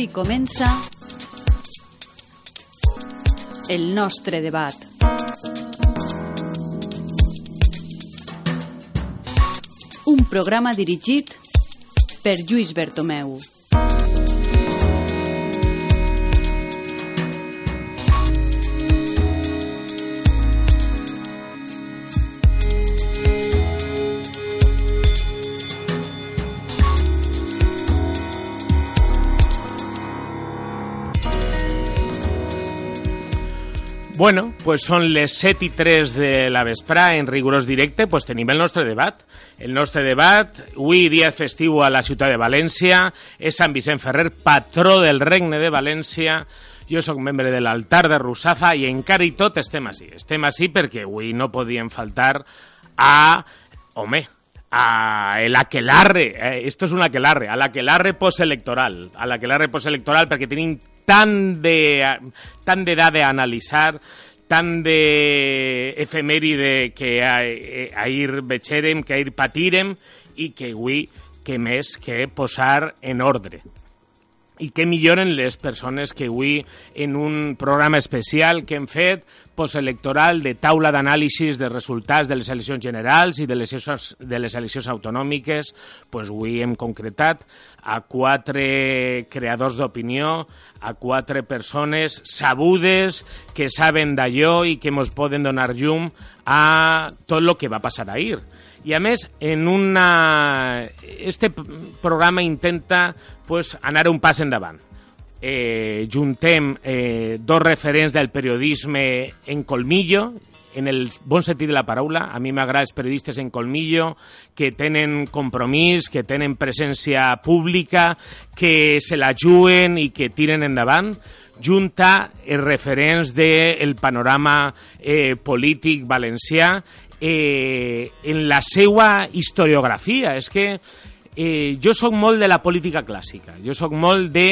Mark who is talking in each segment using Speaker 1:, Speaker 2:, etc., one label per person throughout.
Speaker 1: Així comença el nostre debat. Un programa dirigit per Lluís Bertomeu.
Speaker 2: Bueno, pues són les 7 i 3 de la vesprà en rigorós directe, pues tenim el nostre debat. El nostre debat, avui dia festiu a la ciutat de València, és Sant Vicent Ferrer, patró del Regne de València. Jo sóc membre de l'altar de Russafa i encara i tot estem així. Estem així perquè avui no podien faltar a... Home, a el aquelarre, eh, esto es un aquelarre, al aquelarre postelectoral, al aquelarre postelectoral perquè tenim tant de tant d'edat d'analitzar, tant d'efemèride que ahir vecherem, que ahir patirem i que avui que més que posar en ordre i que milloren les persones que avui en un programa especial que hem fet postelectoral de taula d'anàlisis de resultats de les eleccions generals i de les, de les eleccions autonòmiques, pues avui hem concretat a quatre creadors d'opinió, a quatre persones sabudes que saben d'allò i que ens poden donar llum a tot el que va passar ahir. I a més, en una... este programa intenta pues, anar un pas endavant. Eh, juntem eh, dos referents del periodisme en colmillo, en el bon sentit de la paraula. A mi m'agrada els periodistes en colmillo, que tenen compromís, que tenen presència pública, que se la juguen i que tiren endavant junta els referents del panorama eh, polític valencià eh, en la seva historiografia. És que eh, jo sóc molt de la política clàssica, jo sóc molt de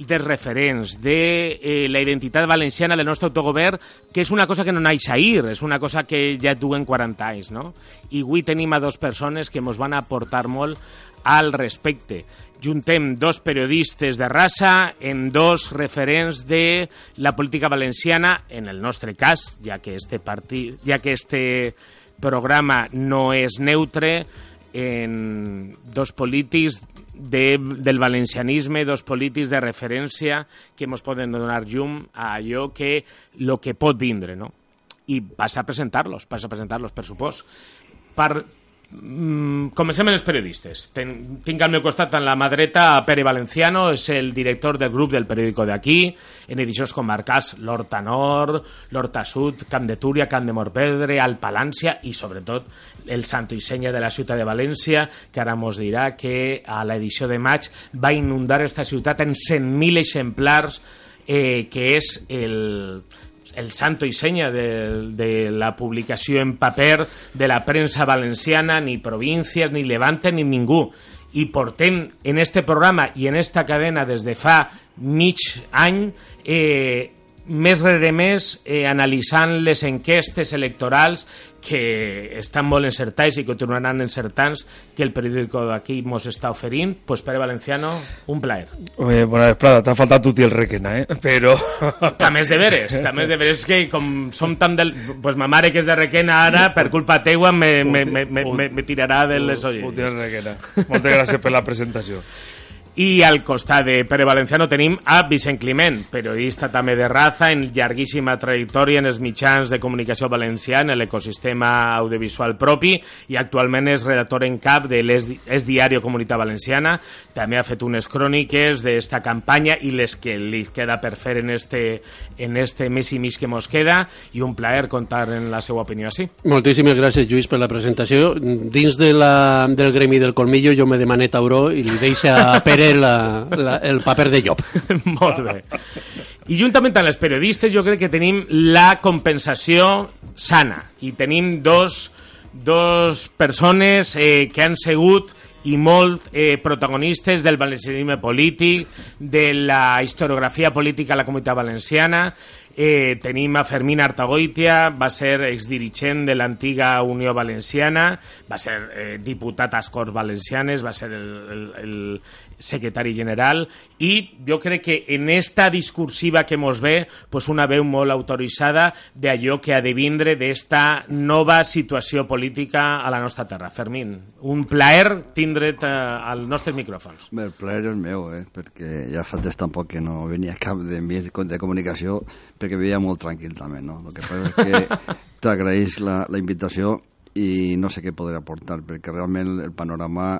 Speaker 2: dels referents, de eh, la identitat valenciana del nostre autogovern, que és una cosa que no naix ahir, és una cosa que ja duen 40 anys, no? I avui tenim a dos persones que ens van aportar molt al respecte. Juntem dos periodistes de raça en dos referents de la política valenciana, en el nostre cas, ja que este, partit, ja que este programa no és neutre en dos polítics de, del valencianisme, dos polítics de referència que ens poden donar llum a allò que lo que pot vindre, no? I passa a presentar-los, passa a presentar-los, per supost. Per, comencem amb els periodistes. Ten, tinc al meu costat en la mà dreta Pere Valenciano, és el director del grup del periòdico d'aquí, en edicions comarcals l'Horta Nord, l'Horta Sud, Camp de Túria, Camp de Morpedre, Alpalància i sobretot el Santo i Senya de la ciutat de València, que ara mos dirà que a l'edició de maig va inundar aquesta ciutat en 100.000 exemplars, eh, que és el el santo i senya de, de la publicació en paper de la premsa valenciana, ni províncies, ni Levante, ni ningú. I portem en este programa i en esta cadena des de fa mig any eh, més rere més eh, analitzant les enquestes electorals que estan molt encertats i continuaran encertants que el periòdico d'aquí mos està oferint. Pues Pere Valenciano, un plaer.
Speaker 3: Oye, bona vesprada, t'ha faltat tu el requena eh? però...
Speaker 2: també és de veres també és de veres que com som tan del... pues ma mare que és de requena ara per culpa teua me, me, me, me, me, me tirarà de les olles.
Speaker 3: Moltes gràcies per la presentació
Speaker 2: I al costat de Pere Valenciano tenim a Vicent Climent, periodista també de raza, en llarguíssima trajectòria en els mitjans de comunicació valencià, en l'ecosistema audiovisual propi, i actualment és redactor en cap de l'Es Diario Comunitat Valenciana. També ha fet unes cròniques d'esta campanya i les que li queda per fer en este, en este mes i mig que mos queda, i un plaer contar en la seva opinió així.
Speaker 4: Moltíssimes gràcies, Lluís, per la presentació. Dins de la, del gremi del Colmillo jo me demane tauró i li deixa a Pere faré la, la, el paper de llop.
Speaker 2: Molt bé. I juntament amb els periodistes jo crec que tenim la compensació sana i tenim dos, dos persones eh, que han sigut i molt eh, protagonistes del valencianisme polític, de la historiografia política a la comunitat valenciana. Eh, tenim a Fermín Artagoitia, va ser exdirigent de l'antiga Unió Valenciana, va ser eh, diputat a Corts Valencianes, va ser el, el, el, secretari general i jo crec que en esta discursiva que mos ve pues una veu molt autoritzada d'allò que ha de vindre d'esta nova situació política a la nostra terra. Fermín, un plaer tindre't eh, als nostres micròfons.
Speaker 5: Bé, el plaer és meu, eh? perquè ja fa temps tampoc que no venia cap de mi de comunicació perquè vivia molt tranquil també, no? El que passa és que t'agraeix la, la invitació i no sé què podré aportar, perquè realment el panorama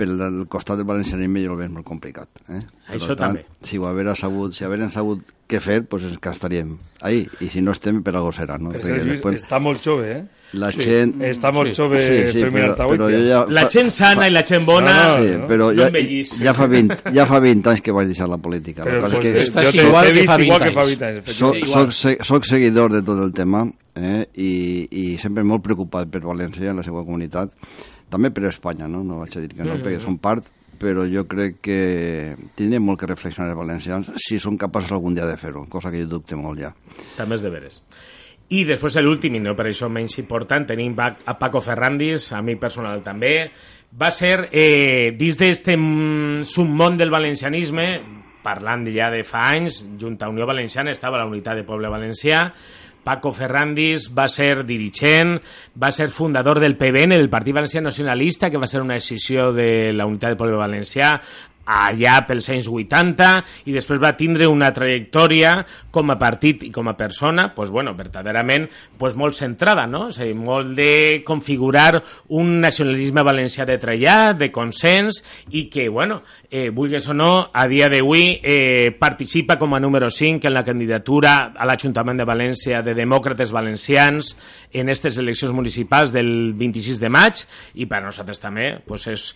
Speaker 5: pel costat del valencianisme jo el veig molt complicat. Eh?
Speaker 2: Això tant, també.
Speaker 5: Si ho haver sabut, si haver sabut què fer, pues ens que estaríem ahí. I si no estem, per algo serà. No?
Speaker 3: Però Lluís, després... està molt jove, eh?
Speaker 5: La sí. gent...
Speaker 3: Està molt sí. jove sí, sí, però,
Speaker 2: però ja La gent sana fa... i la gent bona no, no,
Speaker 5: sí, però no ja, ja, fa 20, ja fa 20 anys que vaig deixar la política.
Speaker 3: Però,
Speaker 5: pues,
Speaker 3: que jo t'he igual, que fa 20 igual que fa 20 anys.
Speaker 5: Soc, soc, soc seguidor de tot el tema eh? I, i sempre molt preocupat per València i la seva comunitat també per Espanya, no? No vaig a dir que no, mm -hmm. perquè són part, però jo crec que tindrem molt que reflexionar els valencians si són capaços algun dia de fer-ho, cosa que jo dubte molt ja.
Speaker 2: També és de veres. I després l'últim, i no per això menys important, tenim a Paco Ferrandis, a mi personal també, va ser, eh, dins d'aquest submón del valencianisme, parlant ja de fa anys, Junta Unió Valenciana estava la unitat de poble valencià, Paco Ferrandis va ser dirigent, va ser fundador del PBN, del Partit Valencià Nacionalista, que va ser una decisió de la Unitat del Poble Valencià, allà pels anys 80 i després va tindre una trajectòria com a partit i com a persona, pues, bueno, verdaderament pues, molt centrada, no? És a dir, molt de configurar un nacionalisme valencià de trellar, de consens i que, bueno, eh, vulguis o no, a dia d'avui eh, participa com a número 5 en la candidatura a l'Ajuntament de València de Demòcrates Valencians en aquestes eleccions municipals del 26 de maig i per nosaltres també pues, és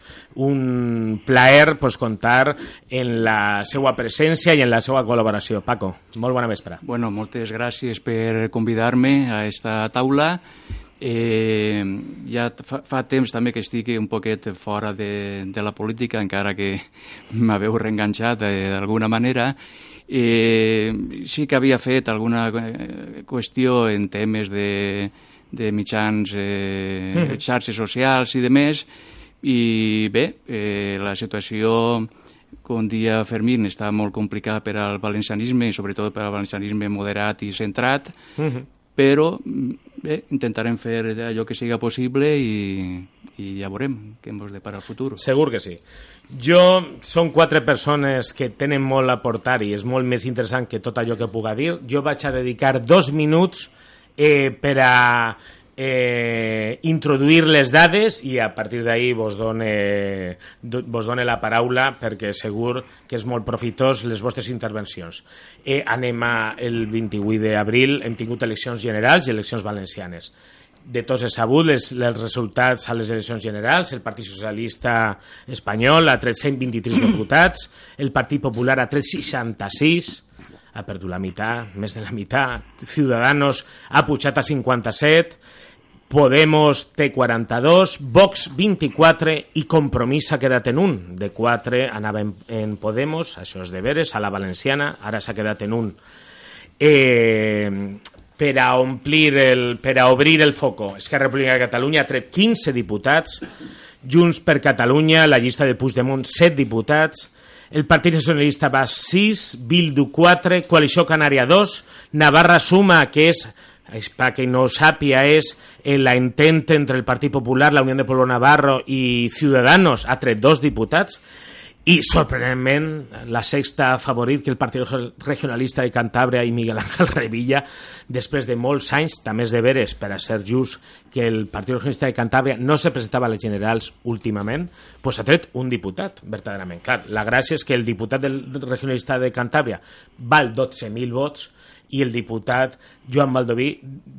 Speaker 2: un plaer pues, comptar en la seva presència i en la seva col·laboració. Paco, molt bona vespre.
Speaker 6: Bueno, moltes gràcies per convidar-me a esta taula Eh, ja fa, fa temps també que estic un poquet fora de, de la política, encara que m'haveu reenganxat eh, d'alguna manera. Eh, sí que havia fet alguna eh, qüestió en temes de, de mitjans, eh, mm. xarxes socials i de més, i bé, eh, la situació com dia Fermín està molt complicada per al valencianisme i sobretot per al valencianisme moderat i centrat, mm -hmm però bé, intentarem fer allò que siga possible i, i ja veurem què ens depara el futur.
Speaker 2: Segur que sí. Jo, són quatre persones que tenen molt a portar i és molt més interessant que tot allò que puga dir. Jo vaig a dedicar dos minuts eh, per a eh, introduir les dades i a partir d'ahir vos, done, vos done la paraula perquè segur que és molt profitós les vostres intervencions. Eh, anem a el 28 d'abril, hem tingut eleccions generals i eleccions valencianes. De tots és sabut les, els resultats a les eleccions generals. El Partit Socialista Espanyol ha tret 123 diputats, el Partit Popular ha tret 66, ha perdut la meitat, més de la meitat. Ciudadanos ha pujat a 57, Podemos té 42, Vox 24 i Compromís s'ha quedat en un. De 4 anava en, en Podemos, això és de veres, a la valenciana, ara s'ha quedat en un. Eh, per a omplir el, per a obrir el foco. Esquerra Republicana de Catalunya ha tret 15 diputats, Junts per Catalunya, la llista de Puigdemont, 7 diputats, el Partit Nacionalista va 6, Bildu 4, Coalició Canària 2, Navarra Suma, que és para que no sàpia, és la entente entre el Partit Popular, la Unió de Pueblo Navarro i Ciudadanos ha tret dos diputats i, sorprenentment, la sexta favorit que el Partit Regionalista de Cantàbria i Miguel Ángel Revilla, després de molts anys, també és de veres, per a ser just, que el Partit Regionalista de Cantàbria no se presentava a les generals últimament, pues ha tret un diputat, verdaderament. Clar, la gràcia és que el diputat del Regionalista de Cantàbria val 12.000 vots, i el diputat Joan Baldoví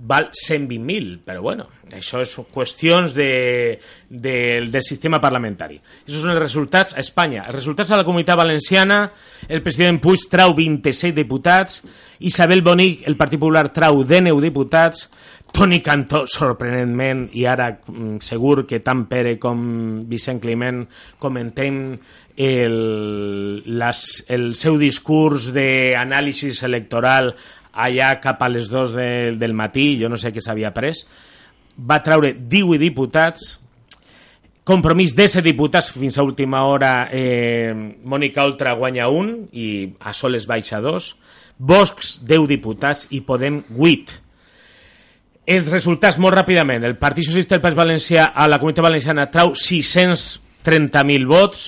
Speaker 2: val 120.000, però bueno, això és qüestions de, de, del sistema parlamentari. Això són els resultats a Espanya. Els resultats a la Comunitat Valenciana, el president Puig trau 27 diputats, Isabel Bonic, el Partit Popular, trau 19 diputats, Toni Cantó, sorprenentment, i ara mm, segur que tant Pere com Vicent Climent comentem el, les, el seu discurs d'anàlisi electoral allà cap a les 2 de, del matí, jo no sé què s'havia pres, va treure 18 diputats, compromís de 10 diputats fins a última hora eh, Mònica Oltra guanya un i a Soles baixa dos. Vox 10 diputats i Podem 8 els resultats molt ràpidament. El Partit Socialista del País Valencià a la Comunitat Valenciana trau 630.000 vots.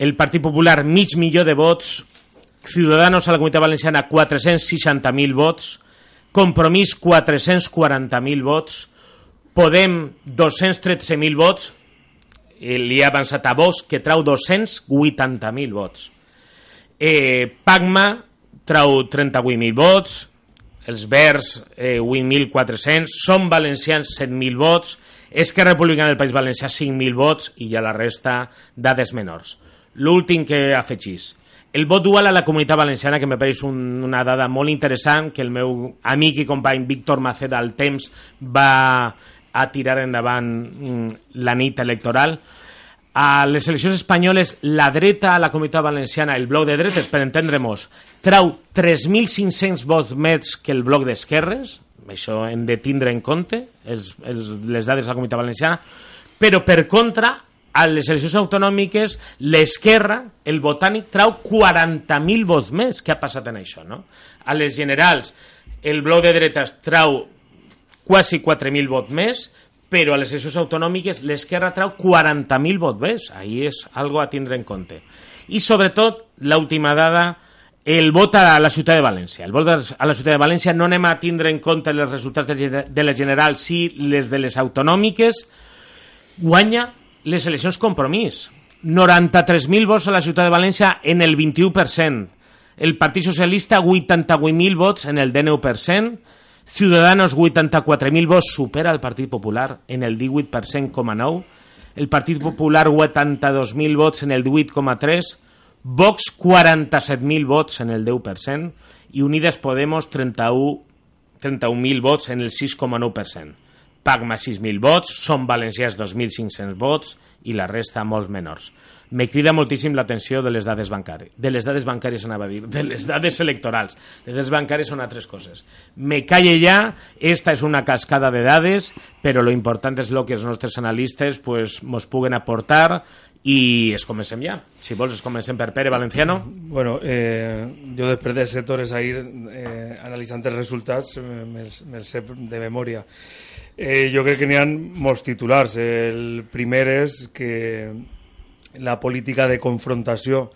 Speaker 2: El Partit Popular mig milió de vots Ciudadanos a la Comunitat Valenciana 460.000 vots, Compromís 440.000 vots, Podem 213.000 vots, i li ha avançat a Vox que trau 280.000 vots. Eh, Pagma trau 38.000 vots, els Verds eh, 8.400, Som Valencians 7.000 vots, Esquerra Republicana del País Valencià 5.000 vots. I ja la resta dades menors. L'últim que afegís, el vot dual a la comunitat valenciana, que me pareix un, una dada molt interessant, que el meu amic i company Víctor Maceda al temps va a tirar endavant mm, la nit electoral. A les eleccions espanyoles, la dreta a la comunitat valenciana, el bloc de dretes, per entendre-nos, trau 3.500 vots més que el bloc d'esquerres, això hem de tindre en compte, els, els, les dades de la comunitat valenciana, però per contra, a les eleccions autonòmiques l'esquerra, el botànic, trau 40.000 vots més. Què ha passat en això, no? A les generals, el bloc de dretes trau quasi 4.000 vots més, però a les eleccions autonòmiques l'esquerra trau 40.000 vots més. Ahí és algo a tindre en compte. I sobretot, l'última dada, el vot a la ciutat de València. El vot a la ciutat de València no anem a tindre en compte els resultats de les generals, sí les de les autonòmiques, guanya les eleccions compromís. 93.000 vots a la ciutat de València en el 21%. El Partit Socialista, 88.000 vots en el 19%. Ciudadanos, 84.000 vots, supera el Partit Popular en el 18,9%. El Partit Popular, 82.000 vots en el 18,3%. Vox, 47.000 vots en el 10%. I Unides Podemos, 31.000 31 vots en el 6,9%. Pagma 6.000 vots, Som Valencians 2.500 vots i la resta molts menors. Me crida moltíssim l'atenció de les dades bancàries. De les dades bancàries anava a dir, de les dades electorals. Les dades bancàries són altres coses. Me calle ja, esta és una cascada de dades, però lo important és lo que els nostres analistes pues, mos puguen aportar i es comencem ja. Si vols, es comencem per Pere Valenciano.
Speaker 3: Bueno, eh, jo després de set hores a ir eh, analitzant els resultats, me'ls me sé de memòria. Eh, jo crec que n'hi ha molts titulars. El primer és que la política de confrontació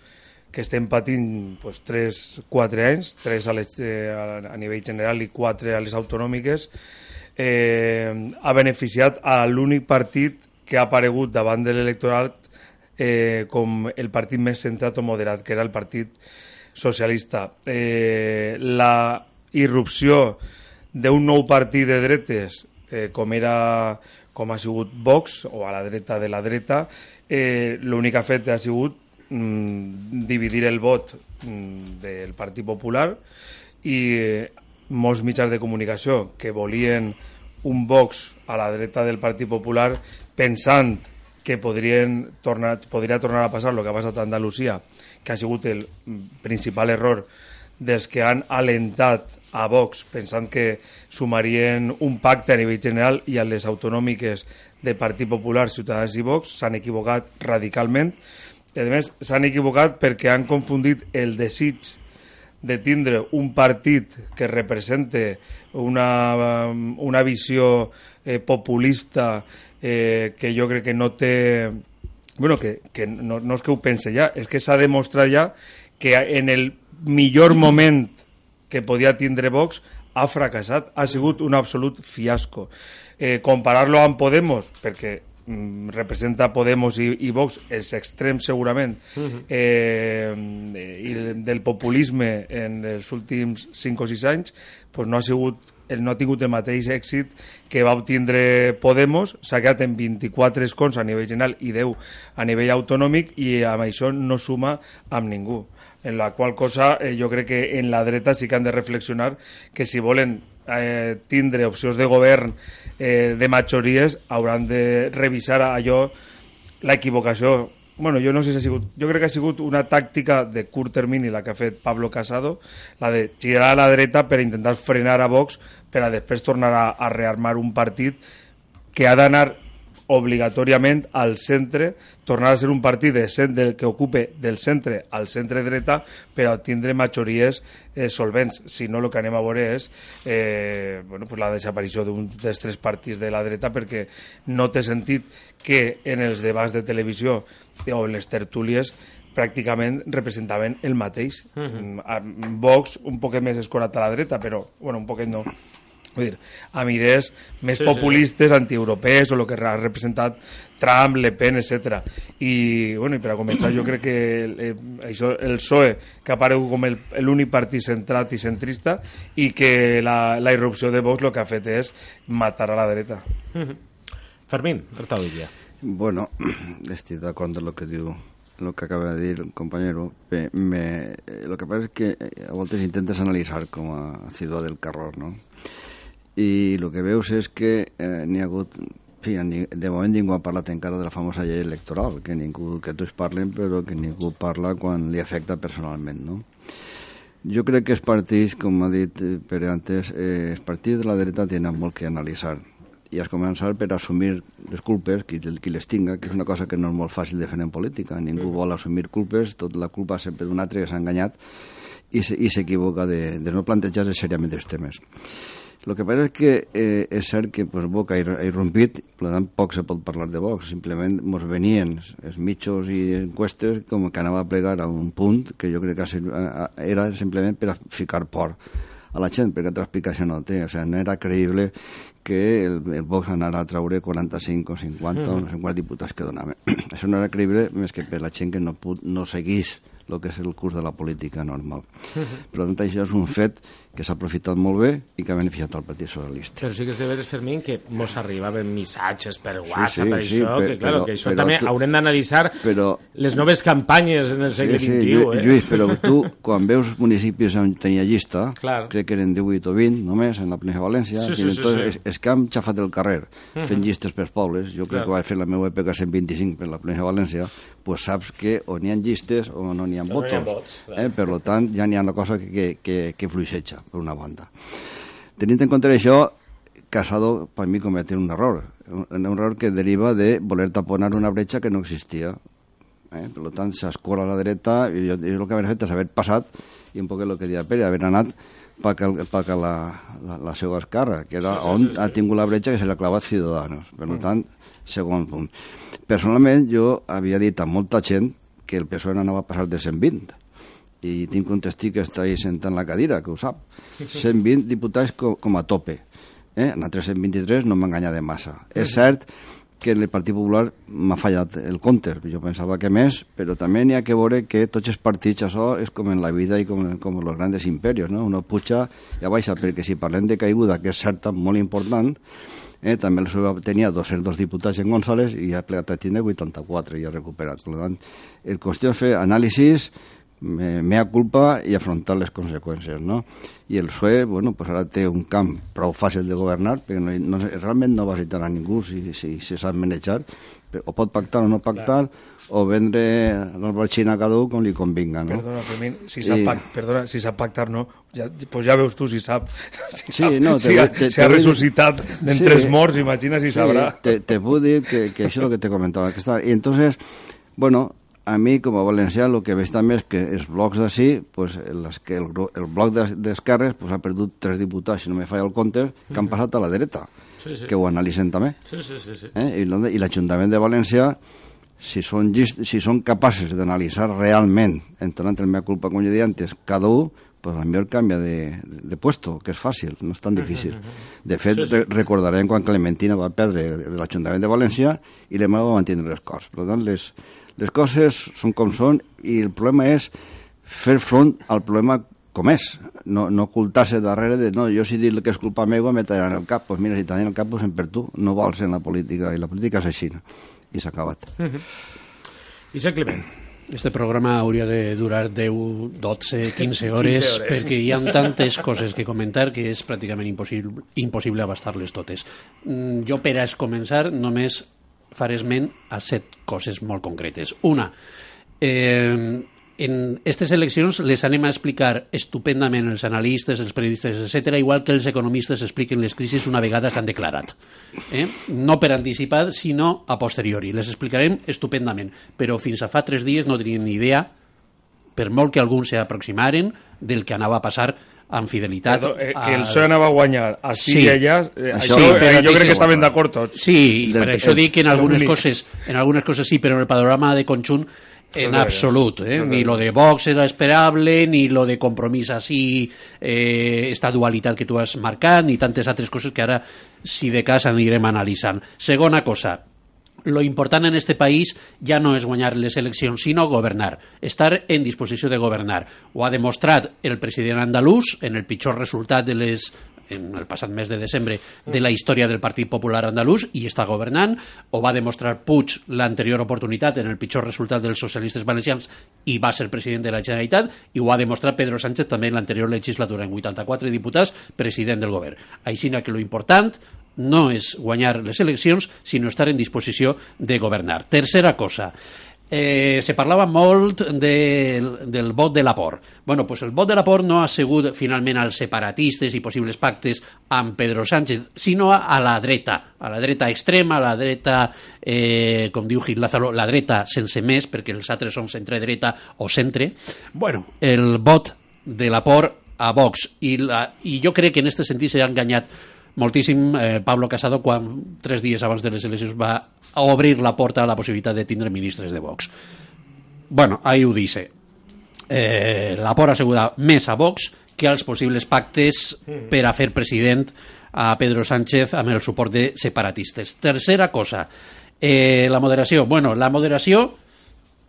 Speaker 3: que estem patint pues, 3-4 anys, 3 a, les, eh, a nivell general i 4 a les autonòmiques, eh, ha beneficiat a l'únic partit que ha aparegut davant de l'electorat eh, com el partit més centrat o moderat, que era el Partit Socialista. Eh, la irrupció d'un nou partit de dretes eh, com era com ha sigut Vox o a la dreta de la dreta eh, l'únic que ha fet ha sigut mm, dividir el vot mm, del Partit Popular i eh, molts mitjans de comunicació que volien un Vox a la dreta del Partit Popular pensant que podrien tornar, podria tornar a passar el que ha passat a Andalusia, que ha sigut el mm, principal error dels que han alentat a Vox, pensant que sumarien un pacte a nivell general i a les autonòmiques de Partit Popular, Ciutadans i Vox, s'han equivocat radicalment. I, a més, s'han equivocat perquè han confundit el desig de tindre un partit que represente una, una visió eh, populista eh, que jo crec que no té bueno, que, que no, no és que ho pense ja, és que s'ha demostrat ja que en el millor moment que podia tindre Vox ha fracassat, ha sigut un absolut fiasco. Eh, Comparar-lo amb Podemos, perquè mm, representa Podemos i, i Vox els extrems segurament eh, i del populisme en els últims 5 o 6 anys pues no ha sigut el no ha tingut el mateix èxit que va obtindre Podemos, s'ha quedat en 24 escons a nivell general i 10 a nivell autonòmic i amb això no suma amb ningú en la qual cosa eh, jo crec que en la dreta sí que han de reflexionar que si volen eh, tindre opcions de govern eh, de majories hauran de revisar allò l'equivocació bueno, jo no sé si ha sigut... Jo crec que ha sigut una tàctica de curt termini la que ha fet Pablo Casado, la de girar a la dreta per intentar frenar a Vox per a després tornar a, a rearmar un partit que ha d'anar obligatòriament al centre, tornar a ser un partit de, cent- del que ocupe del centre al centre dreta per a obtindre majories eh, solvents. Si no, el que anem a veure és eh, bueno, pues la desaparició d'un dels tres partits de la dreta perquè no té sentit que en els debats de televisió o en les tertúlies pràcticament representaven el mateix. Mm -hmm. Vox un poquet més escorat a la dreta, però, bueno, un poquet no. Vull dir, amb idees més
Speaker 2: Sí,
Speaker 3: sí,
Speaker 2: sí.
Speaker 3: populistes, antieuropees, o el que ha representat Trump, Le Pen, etc. I, bueno, i per a començar, jo crec que el, eh, això, el PSOE, que ha aparegut com el- l'únic partit centrat i centrista, i que la, la irrupció de Vox el que ha fet és matar a la dreta.
Speaker 2: Fermín, Berta Olivia.
Speaker 5: Bueno, estoy de acuerdo en lo que digo, lo que acaba de decir el compañero. Eh, me- eh, lo que pasa es que eh, a veces intentas analizar com a ciudad del carror, no? I el que veus és que eh, n'hi ha hagut... Fi, de moment ningú ha parlat encara de la famosa llei electoral, que ningú, que tots parlen, però que ningú parla quan li afecta personalment, no? Jo crec que els partits, com ha dit eh, Pere antes, eh, els partits de la dreta tenen molt que analitzar i has començar per assumir les culpes, qui, qui les tinga, que és una cosa que no és molt fàcil de fer en política. Ningú vol assumir culpes, tot la culpa sempre d'un altre que s'ha enganyat i se- i s'equivoca de, de no plantejar seriament els temes. El que passa és que eh, és cert que pues, Vox ha, ir- ha irrompit, per tant poc se pot parlar de Vox, simplement mos venien els mitjos i encuestes com que anava a plegar a un punt que jo crec que era simplement per a ficar por a la gent, perquè altra explicació no té. O sigui, no era creïble que el, el Vox anara a traure 45 o 50 o no sé quants diputats que donaven. Això no era creïble més que per la gent que no, put, no seguís el que és el curs de la política normal. Per tant, això és un fet que s'ha aprofitat molt bé i que ha beneficiat el Partit Socialista.
Speaker 2: Però sí que és de veres, Fermín, que mos arribaven missatges per WhatsApp,
Speaker 5: sí,
Speaker 2: per
Speaker 5: sí,
Speaker 2: això,
Speaker 5: pe-
Speaker 2: que, claro,
Speaker 5: però-
Speaker 2: que això
Speaker 5: però
Speaker 2: també
Speaker 5: tu-
Speaker 2: haurem d'analitzar
Speaker 5: però-
Speaker 2: les noves campanyes en el segle
Speaker 5: sí,
Speaker 2: XXI.
Speaker 5: Llu-
Speaker 2: eh?
Speaker 5: Lluís, però tu, quan veus municipis on tenia llista,
Speaker 2: Clar.
Speaker 5: crec que eren 18 o 20 només, en la de València,
Speaker 2: Sí, sí,
Speaker 5: i
Speaker 2: sí,
Speaker 5: entonces
Speaker 2: sí.
Speaker 5: És, és que hem xafat el carrer fent llistes per pobles. Jo crec
Speaker 2: Clar.
Speaker 5: que vaig fer la meva època 125 per la de València, pues saps que o n'hi ha llistes o no n'hi ha
Speaker 2: no vots, clar.
Speaker 5: eh? Per lo tant, ja n'hi ha una cosa que, que, que, que fluixeja, per una banda. Tenint en compte això, Casado, per mi, cometé un error. Un, un error que deriva de voler taponar una bretxa que no existia. Eh? Per tant, s'escola a la dreta i jo, jo el que haver fet és haver passat i un poc el que deia Pere, haver anat pa que, que la, la, la seva esquerra, que era sí, sí, on sí, sí. ha tingut la bretxa que se l'ha clavat Ciudadanos. Per mm. tant, segon punt. Personalment, jo havia dit a molta gent que el PSOE no anava a passar de 120 i tinc un testí que està ahí sentant la cadira, que ho sap. 120 diputats com, com a tope. Eh? En altres 123 no m'enganya de massa. És cert que el Partit Popular m'ha fallat el compte. Jo pensava que més, però també n'hi ha que veure que tots els partits, això és com en la vida i com, com en els grans imperios, no? Uno puja i baixa, perquè si parlem de caiguda, que és certa, molt important, eh, també el PSOE tenia 202 diputats en González i ha plegat a tindre 84 i ha recuperat. Per tant, el qüestió és fer anàlisis, me- mea culpa i afrontar les conseqüències, no? I el PSOE, bueno, pues ara té un camp prou fàcil de governar, perquè no, no, realment no va citar a ningú si, si, si sap manejar, o pot pactar o no pactar, o vendre l'albarxina a cada un com li convinga, no?
Speaker 3: Perdona, Fermín, si
Speaker 5: Sí.
Speaker 3: sap, pac- perdona, si sap pactar, no, ja, pues ja veus tu si sap. Si,
Speaker 5: Sí,
Speaker 3: sap,
Speaker 5: no, te
Speaker 3: si, ha,
Speaker 5: te-
Speaker 3: si ha
Speaker 5: dir-
Speaker 3: ressuscitat d'entre
Speaker 5: Sí.
Speaker 3: morts, imagina si sabrà.
Speaker 5: te, te puedo decir que, que eso es lo que te comentaba. Que está. Y entonces, bueno, a mí como valencià lo que veig també és que els blocs d'ací, pues, les que el, el bloc d'es- d'esquerres pues, ha perdut tres diputats, si no me falla el compte, que han passat a la dreta,
Speaker 2: Sí, sí.
Speaker 5: que ho analitzen també.
Speaker 2: Sí, sí, sí. sí.
Speaker 5: Eh? I, l'Ajuntament de València si són, si són capaces d'analitzar realment, entonant el mea culpa, com jo deia antes, cada un, pues a millor canvia de, de puesto, que és fàcil, no és tan difícil. De fet, sí, sí. Re recordarem quan Clementina va perdre l'Ajuntament de València i l'EMA va mantenir les coses. Per tant, les, les coses són com són i el problema és fer front al problema com és, no, no ocultar-se darrere de no, jo si dic que és culpa meva me tallaran el cap, doncs pues mira, si tallen el cap pues per tu, no vols en la política, i la política és així, i s'ha acabat. Uh -huh.
Speaker 2: I se Climent.
Speaker 4: Este programa hauria de durar 10, 12, 15 hores, 15 hores. perquè hi ha tantes coses que comentar que és pràcticament impossible, impossible abastar-les totes. Mm, jo, per a començar, només faré esment a set coses molt concretes. Una, eh, en aquestes eleccions les anem a explicar estupendament els analistes, els periodistes, etc, igual que els economistes expliquen les crisis una vegada s'han declarat. Eh? No per anticipat, sinó a posteriori. Les explicarem estupendament, però fins a fa tres dies no tenien ni idea, per molt que alguns s'aproximaren, del que anava a passar amb fidelitat.
Speaker 3: Perdó, eh, que el PSOE anava a guanyar així sí. i allà, eh, això, sí, eh, jo crec que estaven d'acord tots.
Speaker 4: Sí, per això dic que en algunes, coses, en algunes coses sí, però en el panorama de conjunt en absolut. Eh? Ni lo de Vox era esperable, ni lo de compromís així, eh, esta dualitat que tu has marcat, ni tantes altres coses que ara, si de cas, anirem analitzant. Segona cosa, lo important en este país ja no és guanyar les eleccions, sinó governar, estar en disposició de governar. Ho ha demostrat el president andalús en el pitjor resultat de les en el passat mes de desembre de la història del Partit Popular andalús i està governant, o va demostrar Puig l'anterior oportunitat en el pitjor resultat dels socialistes valencians i va ser president de la Generalitat, i ho ha demostrat Pedro Sánchez també en l'anterior legislatura, en 84 diputats, president del govern. Així que lo important no és guanyar les eleccions, sinó estar en disposició de governar. Tercera cosa, eh, se parlava molt de, del vot de l'aport. bueno, pues el vot de l'aport no ha sigut finalment als separatistes i possibles pactes amb Pedro Sánchez, sinó a la dreta, a la dreta extrema, a la dreta, eh, com diu Gil Lázaro, la dreta sense més, perquè els altres són centre-dreta o centre. bueno, el vot de l'aport a Vox, i, la, i jo crec que en aquest sentit s'ha enganyat moltíssim eh, Pablo Casado quan tres dies abans de les eleccions va obrir la porta a la possibilitat de tindre ministres de Vox. Bueno, ahí ho dice. Eh, la por assegura més a Vox que als possibles pactes per a fer president a Pedro Sánchez amb el suport de separatistes. Tercera cosa, eh, la moderació. Bueno, la moderació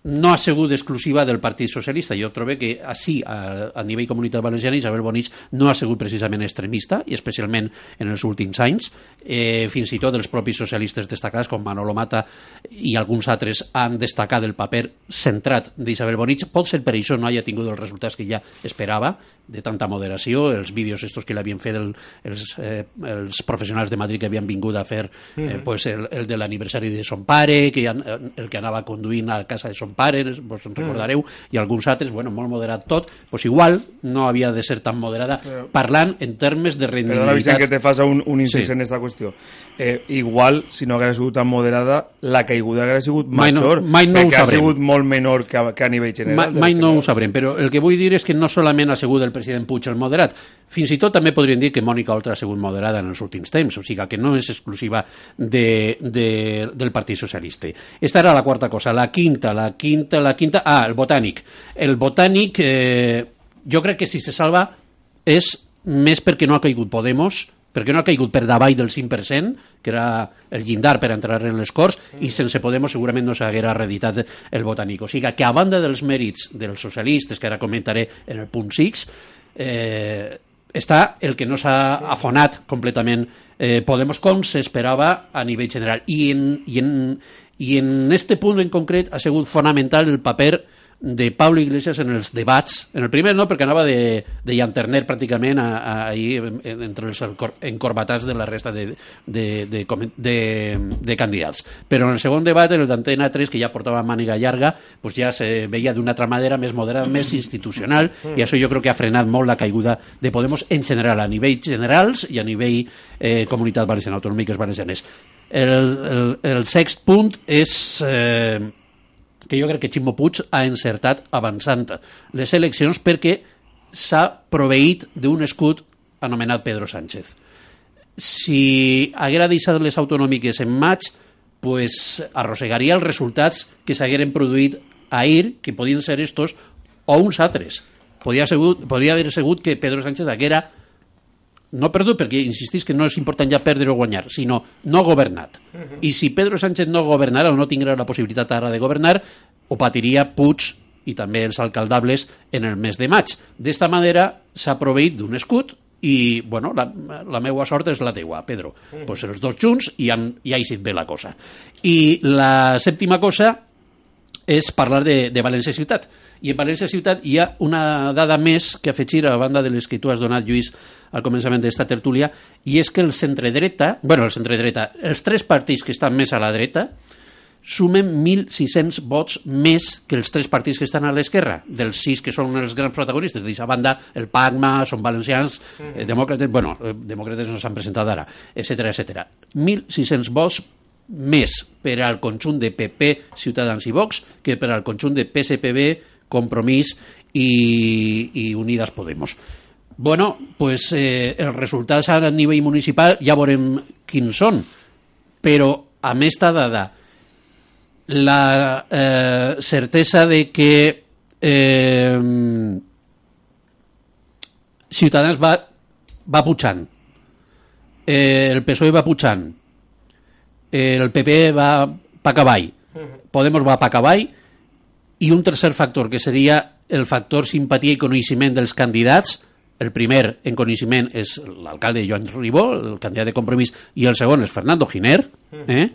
Speaker 4: no ha sigut exclusiva del Partit Socialista. Jo trobo que així, a, a nivell comunitat valenciana, Isabel Bonich no ha sigut precisament extremista, i especialment en els últims anys. Eh, fins i tot els propis socialistes destacats, com Manolo Mata i alguns altres, han destacat el paper centrat d'Isabel Bonich. Pot ser per això no hagi tingut els resultats que ja esperava, de tanta moderació, els vídeos estos que l'havien fet el, els, eh, els professionals de Madrid que havien vingut a fer eh, mm pues el, el de l'aniversari de son pare, que ja, el que anava conduint a casa de son pares, vos en recordareu, mm. i alguns altres, bueno, molt moderat tot, pues igual no havia de ser tan moderada, però, parlant en termes de rendibilitat.
Speaker 3: Però que te fas un, un incís sí. en aquesta qüestió. Eh, igual, si no hagués sigut tan moderada, la caiguda hagués sigut
Speaker 4: mai
Speaker 3: major,
Speaker 4: no, mai no
Speaker 3: perquè
Speaker 4: ha
Speaker 3: sigut molt menor que a, que a nivell general.
Speaker 4: Mai, mai no ho sabrem, però el que vull dir és que no solament ha sigut el president Puig el moderat, fins i tot també podríem dir que Mònica Oltra ha sigut moderada en els últims temps, o sigui que no és exclusiva de, de, del Partit Socialista. Esta era la quarta cosa. La quinta, la quinta, la quinta... Ah, el botànic. El botànic, eh, jo crec que si se salva és més perquè no ha caigut Podemos, perquè no ha caigut per davall del 5%, que era el llindar per entrar en les Corts, i sense Podemos segurament no s'haguera reeditat el botànic. O sigui que a banda dels mèrits dels socialistes, que ara comentaré en el punt 6, eh, està el que no s'ha afonat completament eh, Podemos com s'esperava a nivell general i en, i, en, i en este punt en concret ha sigut fonamental el paper de Pablo Iglesias en els debats, en el primer no, perquè anava de, de llanterner pràcticament a, a, ahir entre els encorbatats de la resta de, de, de, de, de candidats. Però en el segon debat, en el d'Antena 3, que ja portava màniga llarga, pues ja se veia d'una altra manera més moderada, més institucional, i això jo crec que ha frenat molt la caiguda de Podemos en general, a nivell generals i a nivell eh, comunitat valenciana, autonòmiques valencianes. El, el, el sext punt és... Eh, que jo crec que Ximo Puig ha encertat avançant les eleccions perquè s'ha proveït d'un escut anomenat Pedro Sánchez. Si haguera deixat les autonòmiques en maig, pues, arrossegaria els resultats que s'hagueren produït ahir, que podien ser estos, o uns altres. Podria, segut, podria haver segut que Pedro Sánchez haguera no perdut, perquè insistís que no és important ja perdre o guanyar, sinó no governat. Uh -huh. I si Pedro Sánchez no governara o no tinguera la possibilitat ara de governar, ho patiria Puig i també els alcaldables en el mes de maig. D'esta manera s'ha proveït d'un escut i, bueno, la, la meua sort és la teua, Pedro. Mm. Pues els dos junts i han, ja ha eixit bé la cosa. I la sèptima cosa és parlar de, de València Ciutat. I en València Ciutat hi ha una dada més que afegir a banda de les que tu has donat, Lluís, al començament d'esta tertúlia, i és que el centre-dreta, bueno, el centre-dreta, els tres partits que estan més a la dreta, sumen 1.600 vots més que els tres partits que estan a l'esquerra, dels sis que són els grans protagonistes. D'aquesta banda, el PACMA, són valencians, eh, demòcrates, bueno, eh, demòcrates no s'han presentat ara, etc etc. 1.600 vots més per al conjunt de PP, Ciutadans i Vox que per al conjunt de PSPB, Compromís i, i Unidas Podemos. Bueno, pues eh, els resultats a nivell municipal ja veurem quins són, però amb esta dada la eh, certesa de que eh, Ciutadans va, va pujant, eh, el PSOE va pujant, el PP va pa cavall, Podemos va pa cavall, i un tercer factor, que seria el factor simpatia i coneixement dels candidats, el primer en coneixement és l'alcalde Joan Ribó, el candidat de compromís, i el segon és Fernando Giner, eh?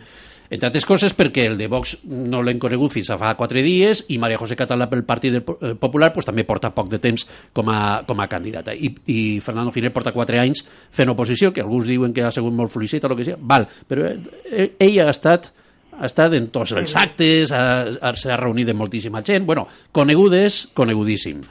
Speaker 4: entre altres coses perquè el de Vox no l'hem conegut fins a fa quatre dies i Maria José Català pel Partit eh, Popular pues, també porta poc de temps com a, com a candidata I, i Fernando Giner porta quatre anys fent oposició, que alguns diuen que ha sigut molt felicita o el que sigui, val, però eh, ell ha estat ha estat en tots els actes, s'ha reunit amb moltíssima gent, bueno, conegudes, conegudíssim.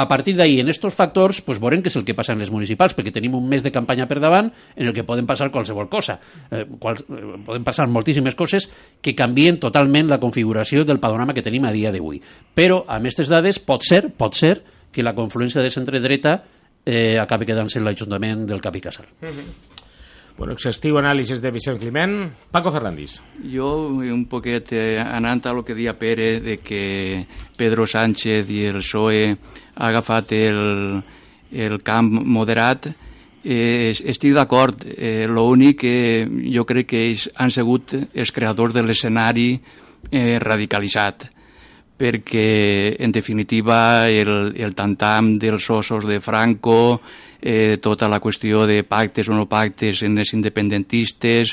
Speaker 4: A partir d'ahir, en aquests factors, pues, veurem què és el que passa en les municipals, perquè tenim un mes de campanya per davant en el que poden passar qualsevol cosa. Eh, qual, eh, poden passar moltíssimes coses que canvien totalment la configuració del panorama que tenim a dia d'avui. Però, amb aquestes dades, pot ser, pot ser que la confluència de centre-dreta eh, acabi quedant-se en l'Ajuntament del Cap i Casal. Mm -hmm.
Speaker 2: Bueno, exhaustiu anàlisi de Vicent Climent. Paco Fernández.
Speaker 6: Jo, un poquet eh, anant a lo que dia Pere, de que Pedro Sánchez i el PSOE ha agafat el, el camp moderat, eh, estic d'acord. Eh, L'únic que jo crec que ells han sigut els creadors de l'escenari eh, radicalitzat perquè, en definitiva, el, el tantam dels ossos de Franco, eh, tota la qüestió de pactes o no pactes en els independentistes,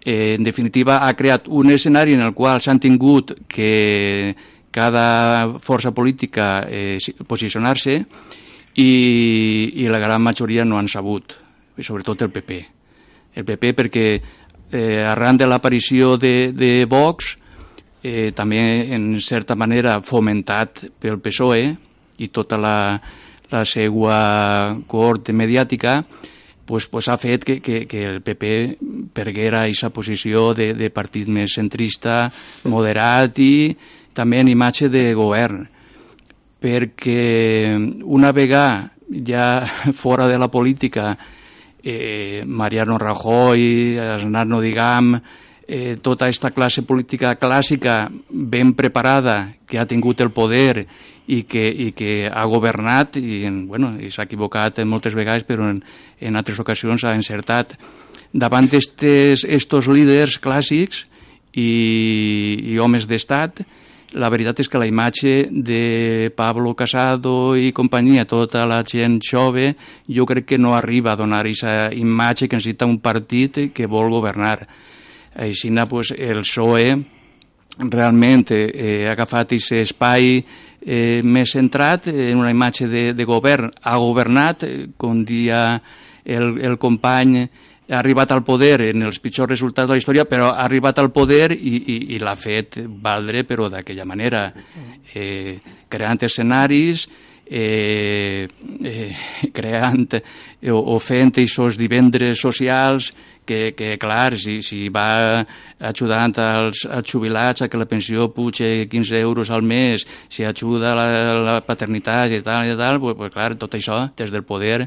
Speaker 6: eh, en definitiva, ha creat un escenari en el qual s'han tingut que cada força política eh, posicionar-se i, i la gran majoria no han sabut, sobretot el PP. El PP perquè eh, arran de l'aparició de, de Vox, eh, també en certa manera fomentat pel PSOE i tota la, la seva cohort mediàtica pues, pues ha fet que, que, que el PP perguera aquesta posició de, de partit més centrista, moderat i també en imatge de govern. Perquè una vegada ja fora de la política eh, Mariano Rajoy, Aznar no diguem, eh, tota aquesta classe política clàssica ben preparada que ha tingut el poder i que, i que ha governat i, en, bueno, i s'ha equivocat moltes vegades però en, en altres ocasions ha encertat davant d'estos líders clàssics i, i homes d'estat la veritat és que la imatge de Pablo Casado i companyia, tota la gent jove, jo crec que no arriba a donar aquesta imatge que necessita un partit que vol governar. Així, pues, el PSOE realment eh, ha agafat aquest espai eh, més centrat en una imatge de, de govern. Ha governat, eh, com dia el, el company, ha arribat al poder en els pitjors resultats de la història, però ha arribat al poder i, i, i l'ha fet valdre, però d'aquella manera, eh, creant escenaris, eh, eh, creant eh, o, o fent aquests divendres socials que, que clar, si, si va ajudant als, als jubilats a que la pensió puja 15 euros al mes, si ajuda la, la paternitat i tal, i tal, pues, pues clar, tot això des del poder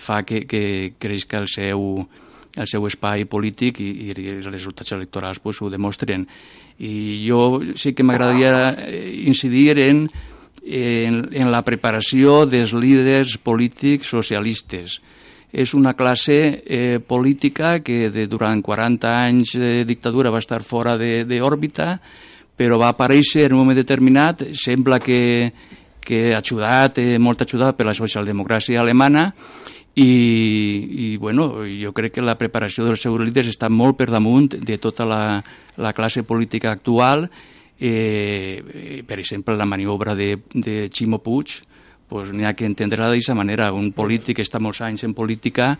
Speaker 6: fa que, que creix que el seu el seu espai polític i, i els resultats electorals pues, ho demostren. I jo sí que m'agradaria eh, incidir en, en, en la preparació dels líders polítics socialistes. És una classe eh, política que de, durant 40 anys de dictadura va estar fora d'òrbita, però va aparèixer en un moment determinat, sembla que, que ha ajudat, eh, molt ajudat per la socialdemocràcia alemana, i, i bueno, jo crec que la preparació dels seus líders està molt per damunt de tota la, la classe política actual eh, per exemple la maniobra de, de Ximo Puig pues n'hi ha que entendre-la d'aquesta manera un polític està molts anys en política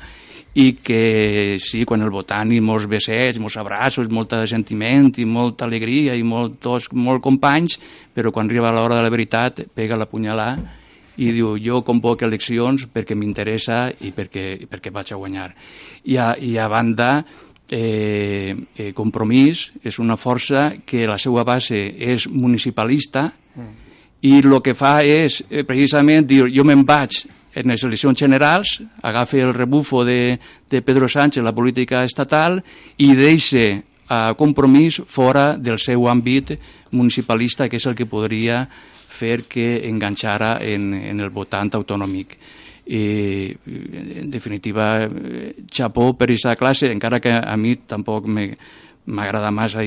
Speaker 6: i que sí, quan el votant i molts besets, molts abraços, molta sentiment i molta alegria i molts, molt companys, però quan arriba l'hora de la veritat pega la punyalà i diu jo convoco eleccions perquè m'interessa i perquè, perquè vaig a guanyar. I a, i a banda, eh, eh, Compromís és una força que la seva base és municipalista mm. I el que fa és eh, precisament dir jo me'n vaig en les eleccions generals, agafa el rebufo de, de Pedro Sánchez, la política estatal, i deixa a Compromís fora del seu àmbit municipalista, que és el que podria fer que enganxara en, en el votant autonòmic. I, en definitiva, xapó per aquesta classe, encara que a mi tampoc m'agrada massa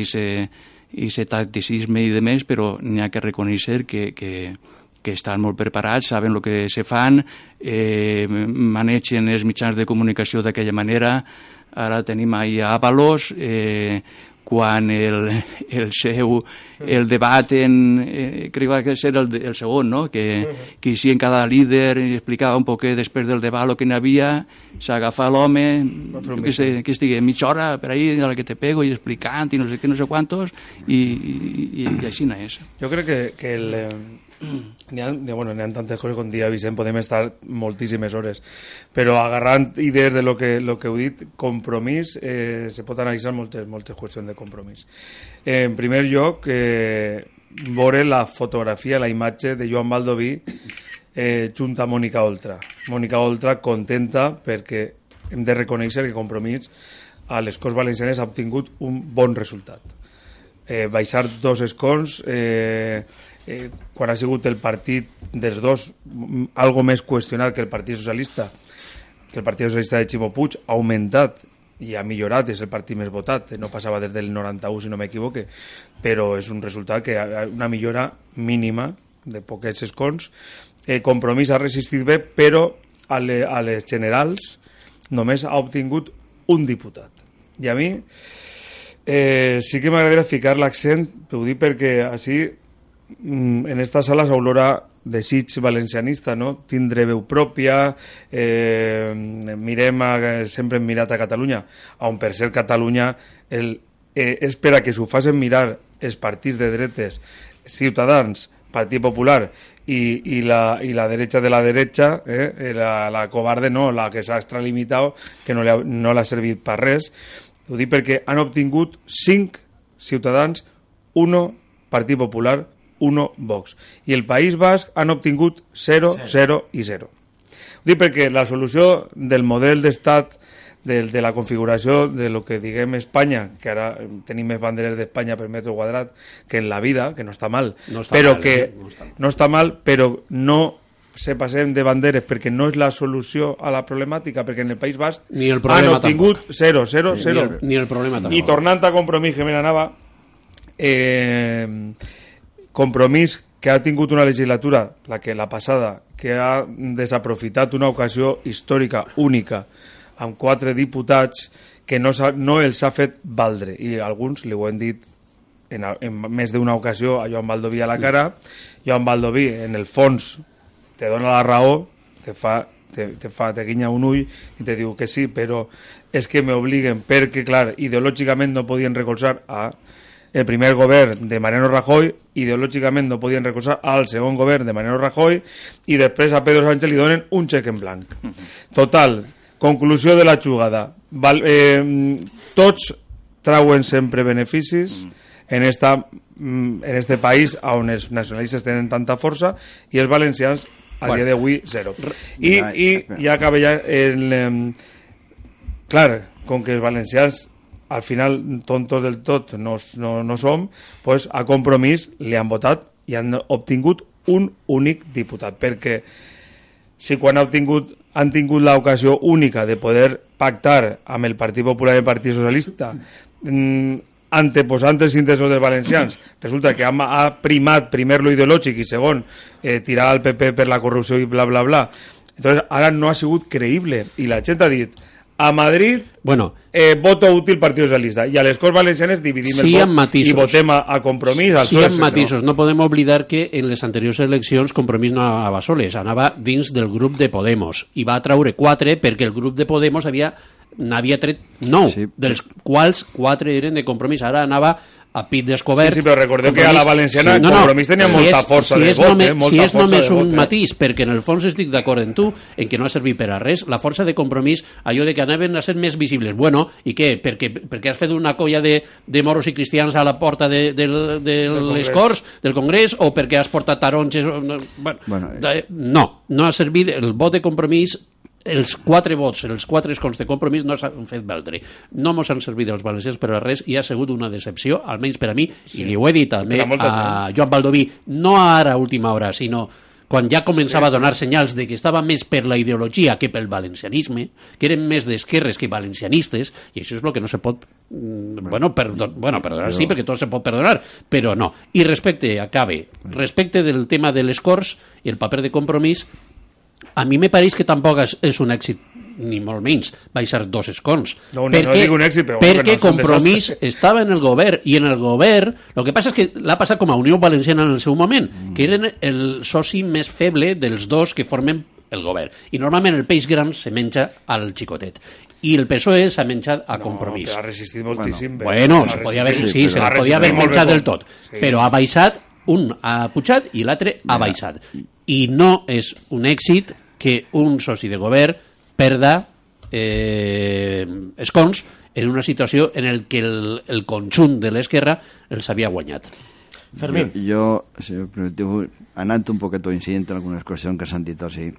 Speaker 6: aquest tacticisme i de més, però n'hi ha que reconèixer que, que, que estan molt preparats, saben el que se fan, eh, manegen els mitjans de comunicació d'aquella manera, ara tenim ahir a Avalos, eh, quan el, el seu el debat en, eh, crec que era el, el segon, no? que, que si en cada líder explicava un poc després del debat el que n'hi havia, s'agafa l'home que, se, que estigui mitja hora per ahí a la que te pego i explicant i no sé què, no sé quantos i, i, i, i així no és.
Speaker 3: Jo crec que, que el, eh N'hi ha, bueno, ha tantes coses com dia, Vicent, podem estar moltíssimes hores, però agarrant idees de lo que, lo que heu dit, compromís, eh, se pot analitzar moltes, moltes qüestions de compromís. Eh, en primer lloc, eh, veure la fotografia, la imatge de Joan Baldoví eh, junt a Mònica Oltra. Mònica Oltra contenta perquè hem de reconèixer que Compromís a les Corts Valencianes ha obtingut un bon resultat. Eh, baixar dos escons... Eh, eh, quan ha sigut el partit dels dos algo més qüestionat que el Partit Socialista que el Partit Socialista de Ximo Puig ha augmentat i ha millorat, és el partit més votat, no passava des del 91 si no m'equivoque, però és un resultat que una millora mínima de poquets escons. Eh, Compromís ha resistit bé, però a, le, a les generals només ha obtingut un diputat. I a mi eh, sí que m'agradaria ficar l'accent, ho dic perquè així Mm, en esta sala s'olora desig valencianista, no? tindre veu pròpia, eh, mirem a, sempre hem mirat a Catalunya, on per ser Catalunya el, eh, és per a que s'ho facin mirar els partits de dretes, Ciutadans, Partit Popular i, i, la, i la derecha de la derecha, eh, la, la cobarde no, la que s'ha extralimitat, que no l'ha no servit per res, ho dic perquè han obtingut 5 Ciutadans, 1 Partit Popular, 1 Vox. I el País Basc han obtingut 0, 0 i 0. Ho dic perquè la solució del model d'estat de, de la configuració de lo que diguem Espanya, que ara tenim més banderes d'Espanya per metre quadrat que en la vida, que no està mal, no està però mal, que eh? no, està. no està mal, però no se passem de banderes perquè no és la solució a la problemàtica, perquè en el País Basc
Speaker 4: ni el
Speaker 3: han obtingut 0, 0, 0. Ni
Speaker 4: el, ni el problema tampoc.
Speaker 3: I tornant a compromís que me n'anava, eh, Compromís que ha tingut una legislatura, la que la passada, que ha desaprofitat una ocasió històrica única amb quatre diputats que no, no els ha fet valdre. I alguns li ho hem dit en, en més d'una ocasió a Joan Baldoví a la cara Joan Baldoví en el fons te dona la raó te fa, te, te, fa, te guinya un ull i te diu que sí, però és que m'obliguen perquè, clar, ideològicament no podien recolzar a el primer govern de Mariano Rajoy, ideològicament no podien recolzar al segon govern de Mariano Rajoy i després a Pedro Sánchez li donen un xec en blanc. Total, conclusió de la jugada. Val, eh, tots trauen sempre beneficis en, esta, mm, en este país on els nacionalistes tenen tanta força i els valencians a bueno. dia d'avui zero. I, i ja acaba ja el... Eh, clar, com que els valencians al final tontos del tot no, no, no som, pues, a compromís li han votat i han obtingut un únic diputat, perquè si quan ha obtingut, han tingut l'ocasió única de poder pactar amb el Partit Popular i el Partit Socialista mm, anteposant els interessos dels valencians, resulta que ha, ha primat primer lo ideològic i segon eh, tirar al PP per la corrupció i bla bla bla. Entonces, ara no ha sigut creïble i la gent ha dit a Madrid
Speaker 4: bueno,
Speaker 3: eh, voto útil Partit Socialista i a les Corts Valencianes dividim
Speaker 4: sí,
Speaker 3: el vot i votem a, a Compromís al
Speaker 4: sí, en matisos, no podem oblidar que en les anteriors eleccions Compromís no anava soles, anava dins del grup de Podemos. I va traure quatre perquè el grup de Podemos havia n'havia tret nou, sí. dels quals quatre eren de Compromís, ara anava a pit descobert.
Speaker 3: Sí, sí, però recordeu que a la valenciana sí, no, no, Compromís tenia si molta és, força
Speaker 4: si
Speaker 3: de
Speaker 4: és
Speaker 3: vot, eh? molta
Speaker 4: si és només un
Speaker 3: eh?
Speaker 4: matís, perquè en el fons estic d'acord en tu, en que no ha servit per a res, la força de Compromís, allò de que anaven a ser més visibles. Bueno, i què? Perquè, perquè has fet una colla de, de moros i cristians a la porta de, de, de, de les Corts, del Congrés, o perquè has portat taronges... Bueno, bueno eh. no, no ha servit el vot de Compromís els quatre vots, els quatre escons de compromís no s'han fet valdre. No mos han servit els valencians per a res i ha sigut una decepció, almenys per a mi, sí. i li ho he dit també a Joan Baldoví, no ara a última hora, sinó quan ja començava sí, sí. a donar senyals de que estava més per la ideologia que pel valencianisme, que eren més d'esquerres que valencianistes, i això és el que no se pot... Mm, bueno, perdó, bueno perdonar sí, perquè tot se pot perdonar, però no. I respecte, acabe, respecte del tema de les Corts i el paper de compromís, a mi me pareix que tampoc és, és un èxit ni molt menys, baixar dos escons.
Speaker 3: No, no, perquè, no un èxit, però...
Speaker 4: Perquè
Speaker 3: no
Speaker 4: Compromís estava en el govern, i en el govern, el que passa és que l'ha passat com a Unió Valenciana en el seu moment, mm. que eren el soci més feble dels dos que formen el govern. I normalment el peix gran se menja al xicotet i el PSOE s'ha menjat a compromís.
Speaker 3: No, ha resistit moltíssim.
Speaker 4: Bueno, bueno se podia haver, sí, sí, se la podia haver menjat del tot, sí. però ha baixat, un ha pujat i l'altre ha baixat i no és un èxit que un soci de govern perda eh, escons en una situació en el que el, el conjunt de l'esquerra els havia guanyat.
Speaker 5: Fermín. Jo, jo si permetiu, anant un poquet incident en algunes qüestions que s'han dit així,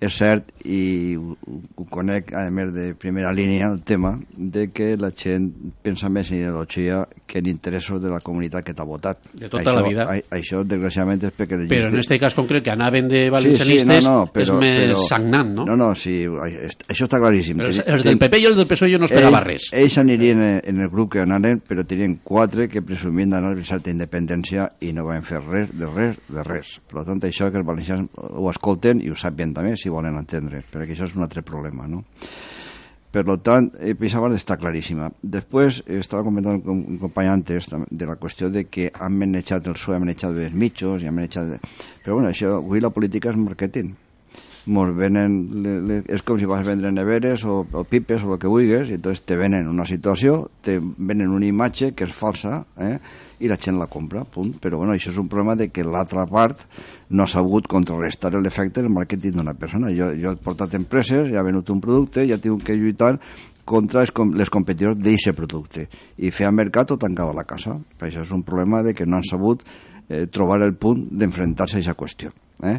Speaker 5: és cert, i ho, ho conec, a més de primera línia, el tema de que la gent pensa més en ideologia que en interessos de la comunitat que t'ha votat.
Speaker 4: De tota això, la vida. A,
Speaker 5: això, desgraciadament, és perquè...
Speaker 4: Però en aquest cas concret, que anaven de valencianistes, sí, sí, no, no, però, és més però, sagnant, no?
Speaker 5: No, no, sí, això està claríssim.
Speaker 4: Els, els del PP i el del PSOE jo no esperava ell, res.
Speaker 5: Ells anirien en el grup que anaren, però tenien quatre que presumien d'anar a certa independència i no van fer res, de res, de res. Per tant, això que els valencians ho escolten i ho sàpien també, si volen entendre, perquè això és un altre problema, no? Per tant, eh, pensava està claríssima. Després, eh, estava comentant un, un company antes de la qüestió de que han manejat el PSOE, han manejat els mitjos, i han manejat... Però bueno, això, avui la política és marketing. Mos venen, és com si vas a vendre neveres o, o pipes o el que vulguis, i entonces te venen una situació, te venen una imatge que és falsa, eh? I la gent la compra, punt. Però bueno, això és un problema de que l'altra part no ha sabut contrarrestar l'efecte del màrqueting d'una persona. Jo, jo he portat empreses, ja he venut un producte, ja tinc que lluitar contra els, les competidors d'aquest producte i fer el mercat o tancar la casa. Per això és un problema de que no han sabut eh, trobar el punt d'enfrontar-se a aquesta qüestió. Eh?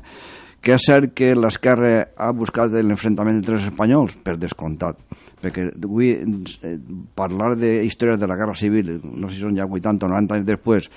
Speaker 5: Que és cert que l'esquerra ha buscat l'enfrontament entre els espanyols? Per descomptat perquè avui eh, parlar de històries de la Guerra Civil, no sé si són ja 80 o 90 anys després,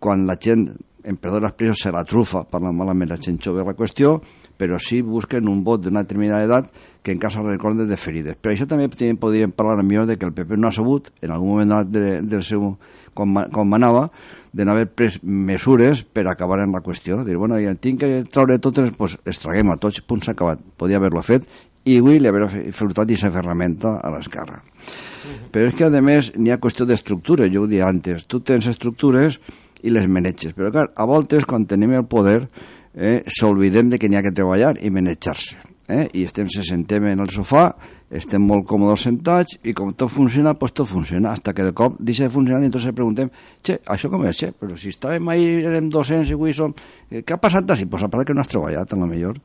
Speaker 5: quan la gent, en perdó l'expressió, se la trufa, parlant malament la gent jove la qüestió, però sí busquen un vot d'una determinada edat que en casa recorden de ferides. Per això també podríem parlar millor de que el PP no ha sabut, en algun moment de, del seu, com, com manava, de no haver pres mesures per acabar en la qüestió. Dir, bueno, ja tinc que treure totes, doncs extraguem a tots, punt s'ha acabat. Podia haver-lo fet i avui li haver frutat aquesta ferramenta a l'esquerra. Uh -huh. Però és que, a més, n'hi ha qüestió d'estructura, jo ho dia antes. Tu tens estructures i les maneges. Però, clar, a voltes, quan tenim el poder, eh, s'oblidem de que n'hi ha que treballar i manejar-se. Eh? I estem, se sentem en el sofà, estem molt còmodes sentats i com tot funciona, doncs tot funciona, hasta que de cop deixa de funcionar i entonces preguntem, che, això com és, che? Però si estàvem ahir, érem 200 i avui som... Eh, què ha passat així? Pues a part que no has treballat, a lo millor.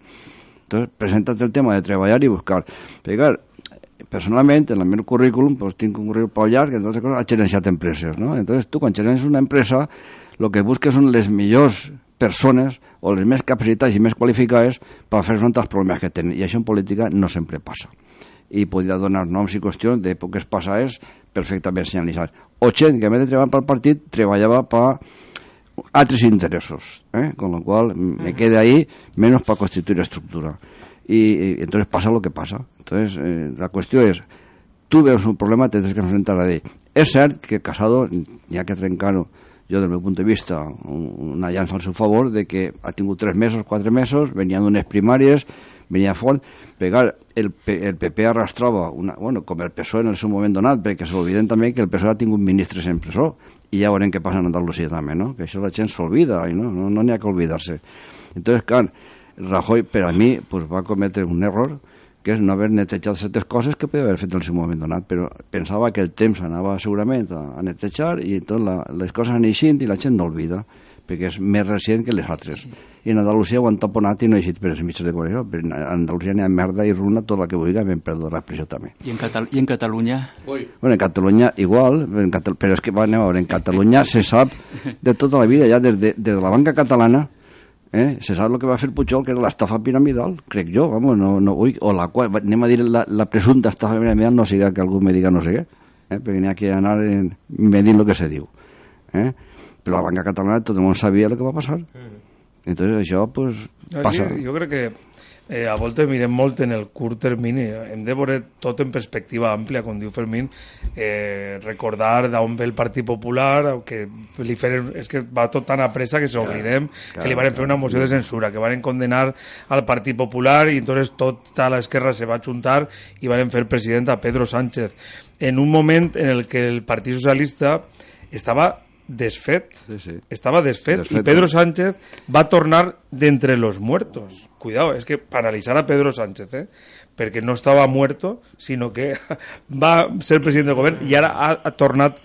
Speaker 5: Entonces, preséntate el tema de treballar i buscar. Però, clar, personalment, en el meu currículum, pues, tinc un currículum prou llarg, entonces, he gerenciat empreses, no? Entonces, tu, quan gerencies una empresa, el que busques són les millors persones o les més capacitades i més qualificades per fer front als problemes que tenen. I això en política no sempre passa. i podia donar noms i qüestions d'èpoques passades perfectament senyalitzats. O gent que, a més de treballar pel partit, treballava per altres interessos, ¿eh? con lo cual me quede ahí menos para constituir estructura. Y, y entonces pasa lo que pasa. Entonces, eh, la cuestión es, tu veus un problema, tens que enfrentar a ell. És cert que Casado, n'hi ha que trencar-ho, jo del meu punt de vista, una llança al seu favor, de que ha tingut tres mesos, quatre mesos, venien d'unes primàries, venia fort, però el, el PP arrastrava, una, bueno, com el PSOE en el seu moment donat, perquè s'olviden també que el PSOE ha tingut ministres en presó, i ja veurem què passa en Andalusia també, no? que això la gent s'olvida, i no n'hi no, no ha que oblidar-se. Entonces, clar, Rajoy, per a mi, pues, va cometre un error, que és no haver netejat certes coses que podia haver fet en el seu moment donat, però pensava que el temps anava segurament a, a netejar i tot la, les coses han eixint i la gent no olvida, perquè és més recent que les altres. I en Andalusia ho han taponat i no ha eixit per els mitjans de comunicació, però en Andalusia n'hi ha merda i runa tot el que vulgui, ben perdó l'expressió també.
Speaker 6: I en, Catal I en Catalunya?
Speaker 5: Ui. Bueno, en Catalunya igual, en Catal però és que anem a veure, en Catalunya se sap de tota la vida, ja des de, des de la banca catalana, eh? se sap el que va fer Pujol, que era l'estafa piramidal, crec jo, vamos, no, no, ui, o la qual, anem a dir la, la presunta estafa piramidal, no siga que algú me diga no sé què, eh? perquè n'hi ha que anar en, medint el que se diu. Eh? Però la banca catalana tot el món sabia el que va passar. Mm. Entonces això, pues, passa.
Speaker 3: Sí, jo crec que eh, a voltes mirem molt en el curt termini. Hem de veure tot en perspectiva àmplia, com diu Fermín, eh, recordar d'on ve el Partit Popular, que li feren, és que va tot tan a pressa que s'oblidem, claro, que li van fer una moció de censura, que van condenar al Partit Popular i entonces tota l'esquerra se va juntar i van fer president a Pedro Sánchez. En un moment en el que el Partit Socialista estava desfet,
Speaker 5: sí, sí.
Speaker 3: estava desfet, desfet, i Pedro Sánchez va tornar d'entre los muertos. Cuidado, es que para analitzar a Pedro Sánchez, eh? perquè no estava muerto, sinó que va ser president del govern i ara ha, ha tornat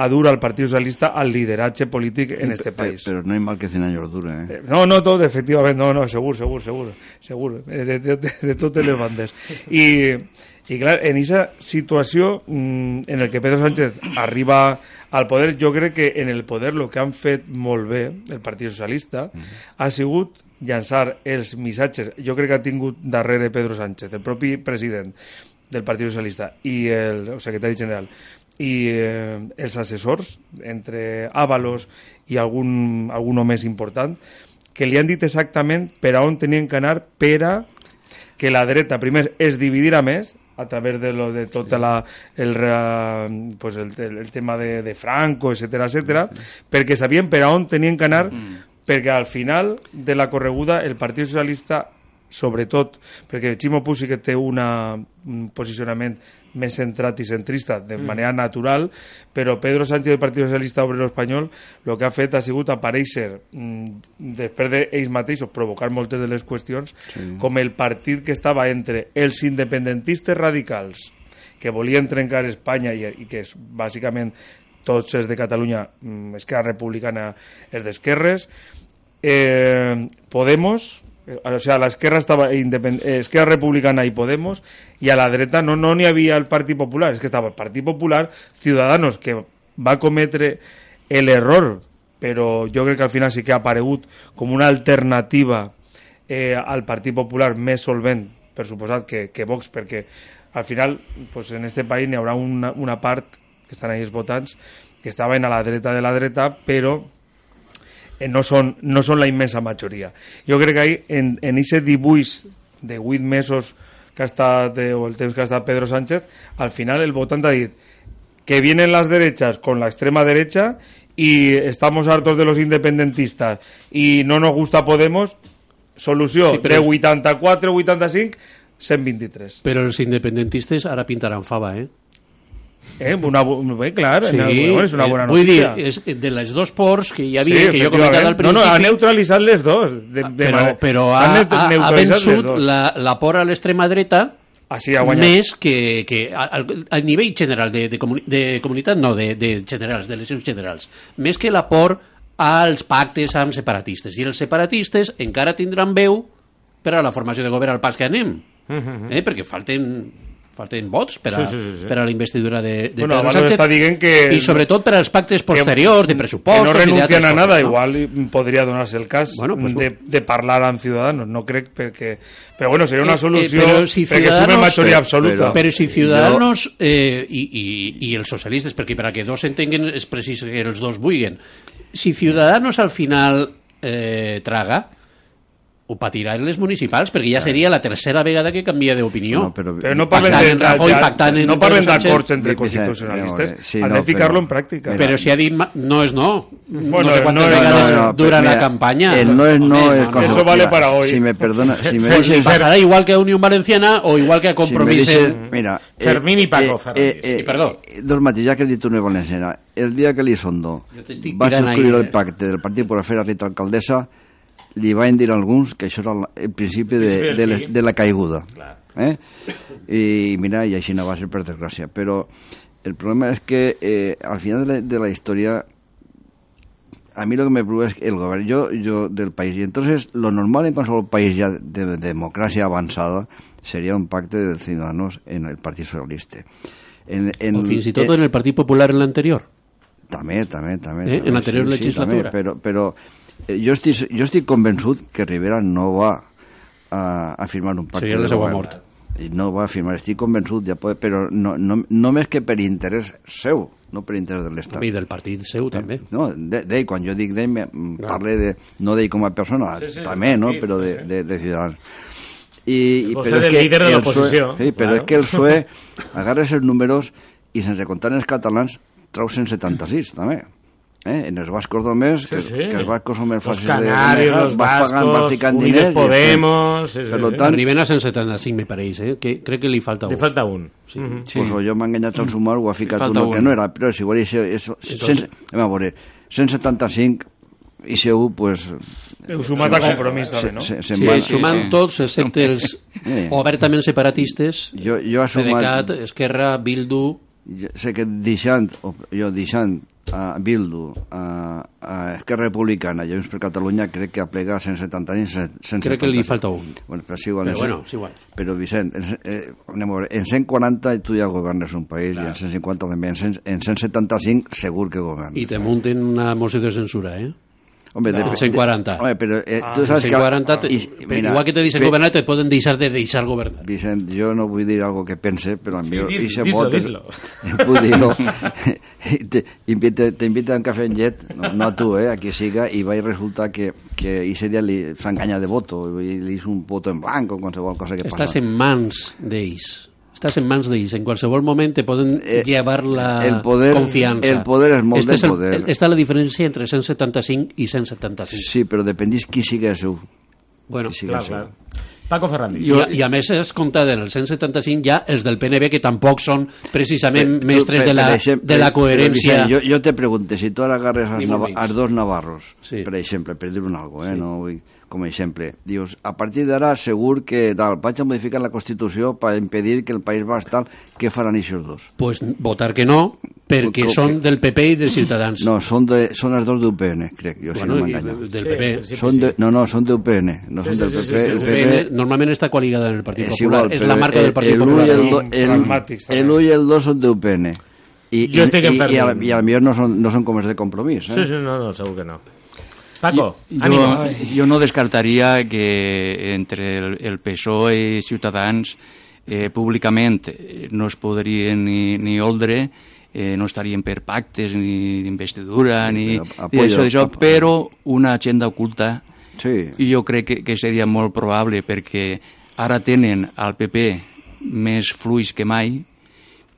Speaker 3: a dur al Partit Socialista al lideratge polític en este país.
Speaker 5: Però no hi mal que 100 anys dure, eh?
Speaker 3: No, no, tot, efectivament, no, no, segur, segur, segur, segur, de, de, de, de totes les bandes. I, i clar, en aquesta situació mmm, en el que Pedro Sánchez arriba al poder, jo crec que en el poder el que han fet molt bé el Partit Socialista mm -hmm. ha sigut llançar els missatges, jo crec que ha tingut darrere Pedro Sánchez, el propi president del Partit Socialista i el, el secretari general i eh, els assessors entre Ábalos i algun, algun més important que li han dit exactament per a on tenien que anar per a que la dreta, primer, es dividirà més a través de lo de tota la el, pues el, el, el tema de, de Franco, etcétera, etcétera, perquè sabien per on tenien que anar, perquè al final de la correguda el Partit Socialista sobretot perquè Ximo Puig sí que té una, un posicionament més centrat i centrista de mm. manera natural, però Pedro Sánchez del Partit Socialista Obrero Espanyol el que ha fet ha sigut aparèixer mm, després d'ells mateixos provocar moltes de les qüestions sí. com el partit que estava entre els independentistes radicals que volien trencar Espanya i, i que és bàsicament tots els de Catalunya, mm, Esquerra Republicana és d'esquerres, eh, Podemos, o sea, la esquerra estaba independ... Eh, Esquerra Republicana y Podemos y a la dreta no no ni había el Partido Popular, es que estaba el Partido Popular, Ciudadanos que va a cometre el error, però jo crec que al final sí que ha aparegut com una alternativa eh, al Partit Popular més solvent, per suposat, que, que Vox, perquè al final pues, en este país n'hi haurà una, una part que estan ahí els votants que estaven a la dreta de la dreta, però eh, no, són, no són la immensa majoria. Jo crec que ahí, en, en ese dibuix de 8 mesos que ha estat, eh, o el temps que ha estat Pedro Sánchez, al final el votant ha dit que vienen las derechas con la extrema derecha y estamos hartos de los independentistas y no nos gusta Podemos, solució sí, de 84, 85, 123.
Speaker 4: Però els independentistes ara pintaran fava, eh?
Speaker 3: Eh, una, bé, clar,
Speaker 4: sí,
Speaker 3: bueno, és una bona
Speaker 4: vull
Speaker 3: notícia.
Speaker 4: dir, és de les dos ports que hi havia, sí, que jo he comentat al principi...
Speaker 3: No, no, ha neutralitzat les dos. De, de
Speaker 4: però però ha, ha, ha vençut la, la por a l'extrema dreta
Speaker 3: Així ha guanyat.
Speaker 4: més que, que a, a nivell general de, de, comuni de comunitat, no, de, de generals, de eleccions generals, més que la por als pactes amb separatistes. I els separatistes encara tindran veu per a la formació de govern al pas que anem. Uh -huh. eh? Perquè falten falten vots per a,
Speaker 2: Sí, sí, sí, sí.
Speaker 4: per a la investidura de, de
Speaker 3: Bueno,
Speaker 4: Pedro Sánchez.
Speaker 3: està dient que-
Speaker 4: I sobretot per als pactes posteriors, de
Speaker 3: que
Speaker 4: pressupostos...
Speaker 3: no
Speaker 4: i
Speaker 3: renuncian
Speaker 4: d'altres
Speaker 3: a nada,
Speaker 4: coses, no?
Speaker 3: igual y podría donarse el caso
Speaker 4: Bueno, pues
Speaker 3: de, de parlar amb Ciudadanos, no crec perquè... Però bueno, seria
Speaker 4: Eh,
Speaker 3: una
Speaker 4: eh,
Speaker 3: solució
Speaker 4: però si
Speaker 3: perquè
Speaker 4: Ciudadanos-
Speaker 3: sume majoria
Speaker 5: Però-
Speaker 3: absoluta.
Speaker 4: Però si Ciudadanos eh, i, i, i els socialistes, perquè per a que dos s'entenguen és precís que els dos vulguen, si Ciudadanos al final eh, traga, ho patirà en les municipals, perquè ja seria la tercera vegada que canvia d'opinió.
Speaker 5: No, però,
Speaker 3: Però no parlen
Speaker 4: Pactant
Speaker 3: de,
Speaker 4: en Rajoy,
Speaker 3: ja-
Speaker 4: pactant en
Speaker 3: no
Speaker 4: Sánchez.
Speaker 3: d'acords entre constitucionalistes,
Speaker 5: eh, sí,
Speaker 3: han
Speaker 5: no,
Speaker 3: de ficar-lo en pràctica.
Speaker 4: Però si ha dit no és no.
Speaker 3: Bueno,
Speaker 4: no sé quantes
Speaker 3: no és-
Speaker 4: vegades
Speaker 5: no, no,
Speaker 4: durant
Speaker 5: mira,
Speaker 4: la campanya.
Speaker 5: el no es no cosa-
Speaker 3: Eso vale para hoy.
Speaker 5: Si me perdona, si me
Speaker 4: pasarà igual que a Unió Valenciana o igual que a Compromís.
Speaker 5: mira,
Speaker 2: Fermín i Paco Fernández.
Speaker 4: Sí, perdó.
Speaker 5: eh, dos matins, ja que he dit valenciana, el dia que l'Isondo va subscriure el
Speaker 4: eh.
Speaker 5: pacte del Partit per fer a Rita Alcaldessa, li van dir alguns que això era el principi de, de, la, de la caiguda.
Speaker 2: Clar.
Speaker 5: Eh? I mira, i així no va ser per desgràcia. Però el problema és que eh, al final de la, de la història a mí lo que me preocupa es el gobierno yo, yo del país. Y entonces, lo normal en cualquier país ya de, de democracia avanzada sería un pacte de ciudadanos en el Partido Socialista. En, en,
Speaker 4: O fins i tot
Speaker 5: eh,
Speaker 4: en el Partit Popular en l'anterior.
Speaker 5: També, també, també.
Speaker 4: Eh, en l'anterior legislatura.
Speaker 5: també, però però jo, estic, jo estic convençut que Rivera no va a, a firmar un pacte
Speaker 4: Seria la
Speaker 5: de govern.
Speaker 4: mort.
Speaker 5: I no va a firmar, estic convençut, ja pot, però no, no, només que per interès seu, no per interès de l'Estat.
Speaker 4: I del partit seu, també.
Speaker 5: No, de- d'ell, quan jo dic d'ell, parle de, no d'ell com a persona,
Speaker 2: Sí, sí,
Speaker 5: també, no?, però de, de, de Ciutadans. I, i, però
Speaker 2: és
Speaker 5: que
Speaker 2: líder de
Speaker 5: el
Speaker 2: l'oposició,
Speaker 5: PSOE Sí, però
Speaker 2: claro.
Speaker 5: és que el PSOE agarra els números i sense comptar els catalans trau 176, també. Eh? En els bascos només, que,
Speaker 2: Sí, sí.
Speaker 5: que els bascos són més
Speaker 2: Los
Speaker 5: fàcils
Speaker 2: canarios,
Speaker 5: de
Speaker 2: los
Speaker 5: vas pagant, vas ficant diners... i
Speaker 2: Podemos... Sí,
Speaker 5: Per
Speaker 2: sí,
Speaker 5: lo
Speaker 2: sí.
Speaker 5: tant,
Speaker 4: Arriben a 175, me pareix, eh? Que crec que li falta
Speaker 2: Li
Speaker 4: un.
Speaker 2: falta un. Mhm.
Speaker 5: Sí. Pues o jo m'he enganyat al sumar o ha ficat
Speaker 6: falta
Speaker 5: uno que
Speaker 6: un.
Speaker 5: no era, però és igual, això, és, sense, anem a veure, 175 i si un, pues...
Speaker 3: Heu sumat a compromís, també, no?
Speaker 5: Se, se,
Speaker 4: Sí,
Speaker 5: van,
Speaker 4: sumant
Speaker 6: sí.
Speaker 4: tots, excepte els
Speaker 5: Eh.
Speaker 4: obertament separatistes,
Speaker 5: jo, jo he sumat...
Speaker 4: PDeCAT, Esquerra, Bildu...
Speaker 5: Jo sé que deixant, o jo deixant a Bildu, a, a Esquerra Republicana i a Junts per Catalunya, crec que aplega 170 i 170.
Speaker 4: Crec que li falta un.
Speaker 5: Bueno, però igual.
Speaker 4: Però
Speaker 5: en
Speaker 4: bueno, és igual.
Speaker 5: Però Vicent, en, eh, anem a veure, en 140 tu ja governes un país i en 150 també. En, 100, en 175 segur que governes.
Speaker 4: I te munten una moció de censura, eh?
Speaker 5: Hombre,
Speaker 4: No.
Speaker 5: de-
Speaker 4: 140.
Speaker 5: Home, però eh,
Speaker 4: Ah,
Speaker 5: tu saps que...
Speaker 4: 140, te,
Speaker 5: i-
Speaker 4: però
Speaker 5: mira,
Speaker 4: igual que te deixen
Speaker 5: pe-
Speaker 4: governar, te poden deixar de deixar governar.
Speaker 5: Vicent, jo no vull dir algo que pense, però a mi
Speaker 2: Sí, dis-
Speaker 5: ixe
Speaker 2: dis-lo,
Speaker 5: vot és-
Speaker 2: dis-lo.
Speaker 5: em puc dir-ho. te, invita, te invita a un cafè en llet, no, no a tu, eh, a qui siga, i va resultar que, que ese dia li s'enganya de voto, i li hizo un voto en blanco, qualsevol cosa que
Speaker 4: Estàs
Speaker 5: passa.
Speaker 4: en mans d'ells. Estàs en mans d'ells. En qualsevol moment te poden
Speaker 5: Eh,
Speaker 4: llevar la
Speaker 5: el poder-
Speaker 4: confiança.
Speaker 5: el poder és molt
Speaker 4: Este
Speaker 5: de
Speaker 4: és el-
Speaker 5: poder.
Speaker 4: Està la diferència entre 175 i 175.
Speaker 5: Sí, però dependís qui sigui el seu.
Speaker 4: Bueno,
Speaker 5: Qui sigui
Speaker 2: Clar,
Speaker 5: seu.
Speaker 2: clar. Paco Fernández.
Speaker 4: I, I a més es compta del 175 ja els del PNB que tampoc són precisament
Speaker 5: Tu,
Speaker 4: mestres
Speaker 5: per-
Speaker 4: de la,
Speaker 5: per exemple,
Speaker 4: de la coherència.
Speaker 5: Vicent, jo, jo te pregunto, si tu ara agarres els, nava, els dos navarros,
Speaker 4: Sí.
Speaker 5: per exemple, per dir un algo, eh, no vull, com a exemple, dius, a partir d'ara segur que tal, vaig a modificar la Constitució per impedir que el País Basc tal, què faran aquests dos?
Speaker 4: pues votar que no, perquè
Speaker 5: Com-
Speaker 4: són del PP i de Ciutadans.
Speaker 5: No, són, de, són els dos d'UPN, crec, jo si
Speaker 4: bueno,
Speaker 5: no
Speaker 4: i
Speaker 5: m'enganyo.
Speaker 4: del PP.
Speaker 2: sí,
Speaker 5: Són de, no, no, són d'UPN, no són
Speaker 2: sí,
Speaker 5: del
Speaker 2: sí,
Speaker 5: PP.
Speaker 2: sí, sí,
Speaker 5: el
Speaker 2: sí.
Speaker 5: PP
Speaker 4: PN normalment està coaligada en el Partit
Speaker 5: és
Speaker 4: Popular.
Speaker 5: igual,
Speaker 4: és la marca
Speaker 5: el,
Speaker 4: del Partit
Speaker 5: el,
Speaker 4: Popular.
Speaker 5: El,
Speaker 3: Són
Speaker 5: el, el,
Speaker 3: pragmàtics, també.
Speaker 5: el 1 i el 2 són d'UPN. I,
Speaker 2: Jo estic
Speaker 5: i,
Speaker 2: en
Speaker 5: i, i, a, i a millor no són, no són com els de compromís. Eh?
Speaker 2: Sí, sí, no, no, segur que no. Paco,
Speaker 6: Jo,
Speaker 2: ànimo.
Speaker 6: jo no descartaria que entre el, el PSOE i Ciutadans eh, públicament no es podrien ni, ni oldre, eh, no estarien per pactes ni d'investidura, ni d'això,
Speaker 5: ap-
Speaker 6: però una agenda oculta
Speaker 5: Sí.
Speaker 6: i jo crec que, que seria molt probable perquè ara tenen al PP més fluix que mai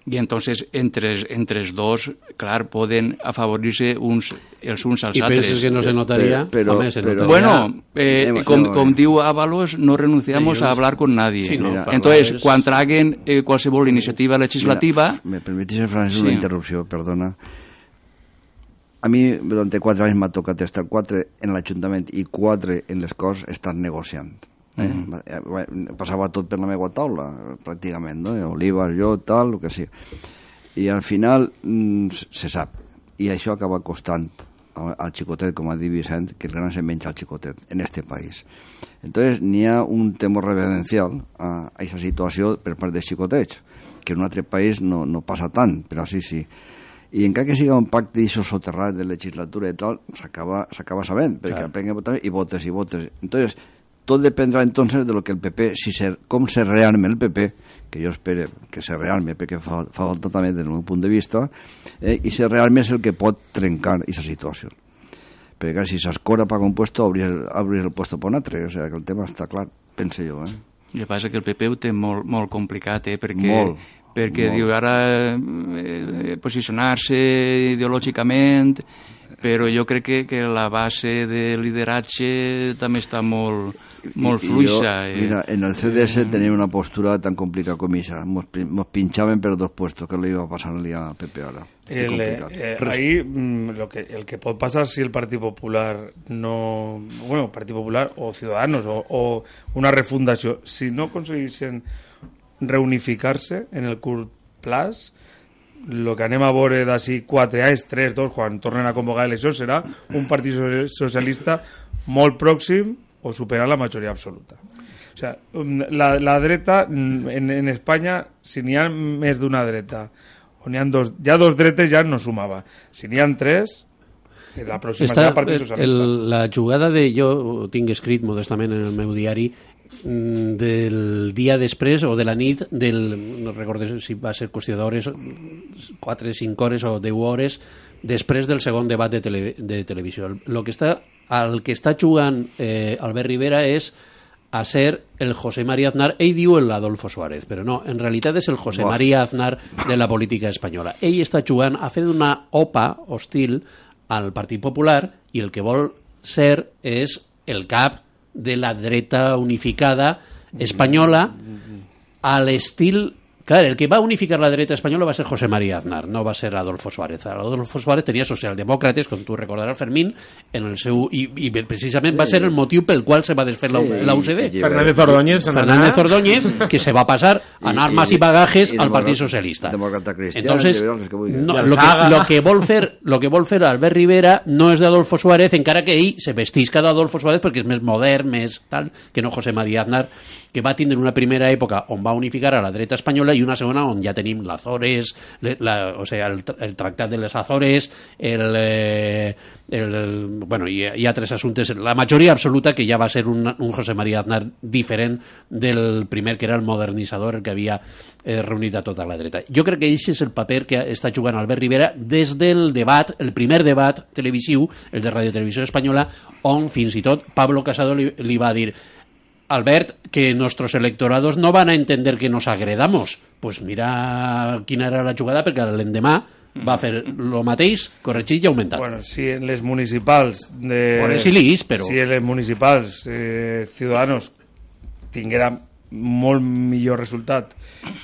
Speaker 6: i entonces entre, entre els dos, clar, poden afavorir-se uns, els uns als
Speaker 4: I
Speaker 6: altres.
Speaker 4: penses que no se notaria?
Speaker 5: Però-
Speaker 4: Home, se
Speaker 5: però-
Speaker 4: notaria.
Speaker 6: Bueno, eh, com, com diu Ábalos, no renunciamos a hablar con nadie.
Speaker 4: Sí, no,
Speaker 5: Mira,
Speaker 6: Entonces,
Speaker 4: és-
Speaker 6: quan traguen eh, qualsevol iniciativa legislativa,
Speaker 5: Mira, me permitís, Francesc,
Speaker 6: Sí.
Speaker 5: una interrupció, perdona. A mi, durant quatre anys m'ha tocat estar quatre en l'Ajuntament i quatre en les Corts estar negociant. Eh? Eh, bueno, Passava tot per la meva taula, pràcticament, no? Olives, jo, tal, el que sigui. I al final mm, se sap. I això acaba costant al, xicotet, com ha dit Vicent, que el gran se menja al xicotet en este país. Entonces, n'hi ha un temor reverencial a, aquesta situació per part dels xicotets. que en un altre país no, no passa tant, però sí, sí. I encara que siga un pacte d'això soterrat de legislatura i tal, s'acaba sabent, perquè claro. aprenguem a votar i votes i votes. Entonces, tot dependrà entonces de lo que el PP, si se, com se realment el PP, que jo espero que se realment, perquè fa, fa falta també del meu punt de vista, eh, i se realment és el que pot trencar aquesta situació. Perquè si s'escora per un puesto, obrir el, obrir el puesto per un altre, o sigui que el tema està clar, pense jo. Eh?
Speaker 6: El que passa que el PP ho té molt, molt complicat, eh? perquè,
Speaker 5: molt,
Speaker 6: perquè
Speaker 5: molt.
Speaker 6: diu ara eh, posicionar-se ideològicament però jo crec que, que la base de lideratge també està molt, molt fluixa.
Speaker 5: I, jo, mira, en el CDS eh, tenim una postura tan complicada com això. Nos, nos pinchaven per dos puestos, que li iba a passar a PP ara.
Speaker 3: El, eh, ahí mm, lo que, el que pot passar si el Partit Popular no... Bueno, Partit Popular o Ciudadanos o, o una refundació, si no aconseguissin reunificar-se en el curt plaç, el que anem a veure d'ací 4 anys, 3, 2, quan tornen a convocar eleccions, serà un partit socialista molt pròxim o superar la majoria absoluta. O sea, la, la dreta en, en Espanya, si n'hi ha més d'una dreta, on hi ha dos, ja dos dretes ja no sumava. Si n'hi ha tres, la pròxima Està, serà Partit Socialista.
Speaker 4: El, la jugada de... Jo ho tinc escrit modestament en el meu diari, Mm, del dia després o de la nit del, no recordo si va ser qüestió d'hores 4, 5 hores o 10 hores després del segon debat de, tele, de televisió el que està, el que està jugant eh, Albert Rivera és a ser el José María Aznar. Ell diu l'Adolfo Suárez però no, en realitat és el José. María Aznar de la política espanyola. Ell està jugant a fer una OPA hostil al Partit Popular i el que vol ser és el cap de la dreta unificada espanyola a l'estil El que va unificar la dreta espanyola va ser José María Aznar, no va ser Adolfo Suárez. Adolfo Suárez tenia socialdemòcrates, com tu recordaràs, Fermín, en el seu, i, i precisament sí. va ser el motiu pel qual se va desfer la, la UCD.
Speaker 2: Fernández Ordóñez.
Speaker 4: Fernández Ordóñez, que se va pasar en armas y, bagajes al Partit Socialista. Entonces, no, lo, que, lo, que vol fer, lo que vol fer Albert Rivera no és d'Adolfo Suárez, encara que ell se vestisca d'Adolfo Suárez perquè és més modern, més tal, que no José María Aznar, que va tindre una primera època on va unificar a la dreta espanyola i una segona on ja tenim l'Azores, la, o sigui, el, el tractat de les Azores, el, eh, el, el, bueno, hi, hi ha tres assumptes, la majoria absoluta que ja va ser un, un José María Aznar diferent del primer que era el modernitzador, que havia eh, reunit a tota la dreta. Jo crec que aquest és el paper que està jugant Albert Rivera des del debat, el primer debat televisiu, el de Radio Televisió Espanyola, on fins i tot Pablo Casado li, li va dir Albert, que nuestros electorados no van a entender que nos agredamos. Pues mira quina era la jugada, perquè l'endemà va fer lo mateix, corregit i augmentat.
Speaker 3: Bueno, si en les municipals de...
Speaker 4: Bueno, si lis, però...
Speaker 3: Si en les municipals eh, Ciudadanos tinguera molt millor resultat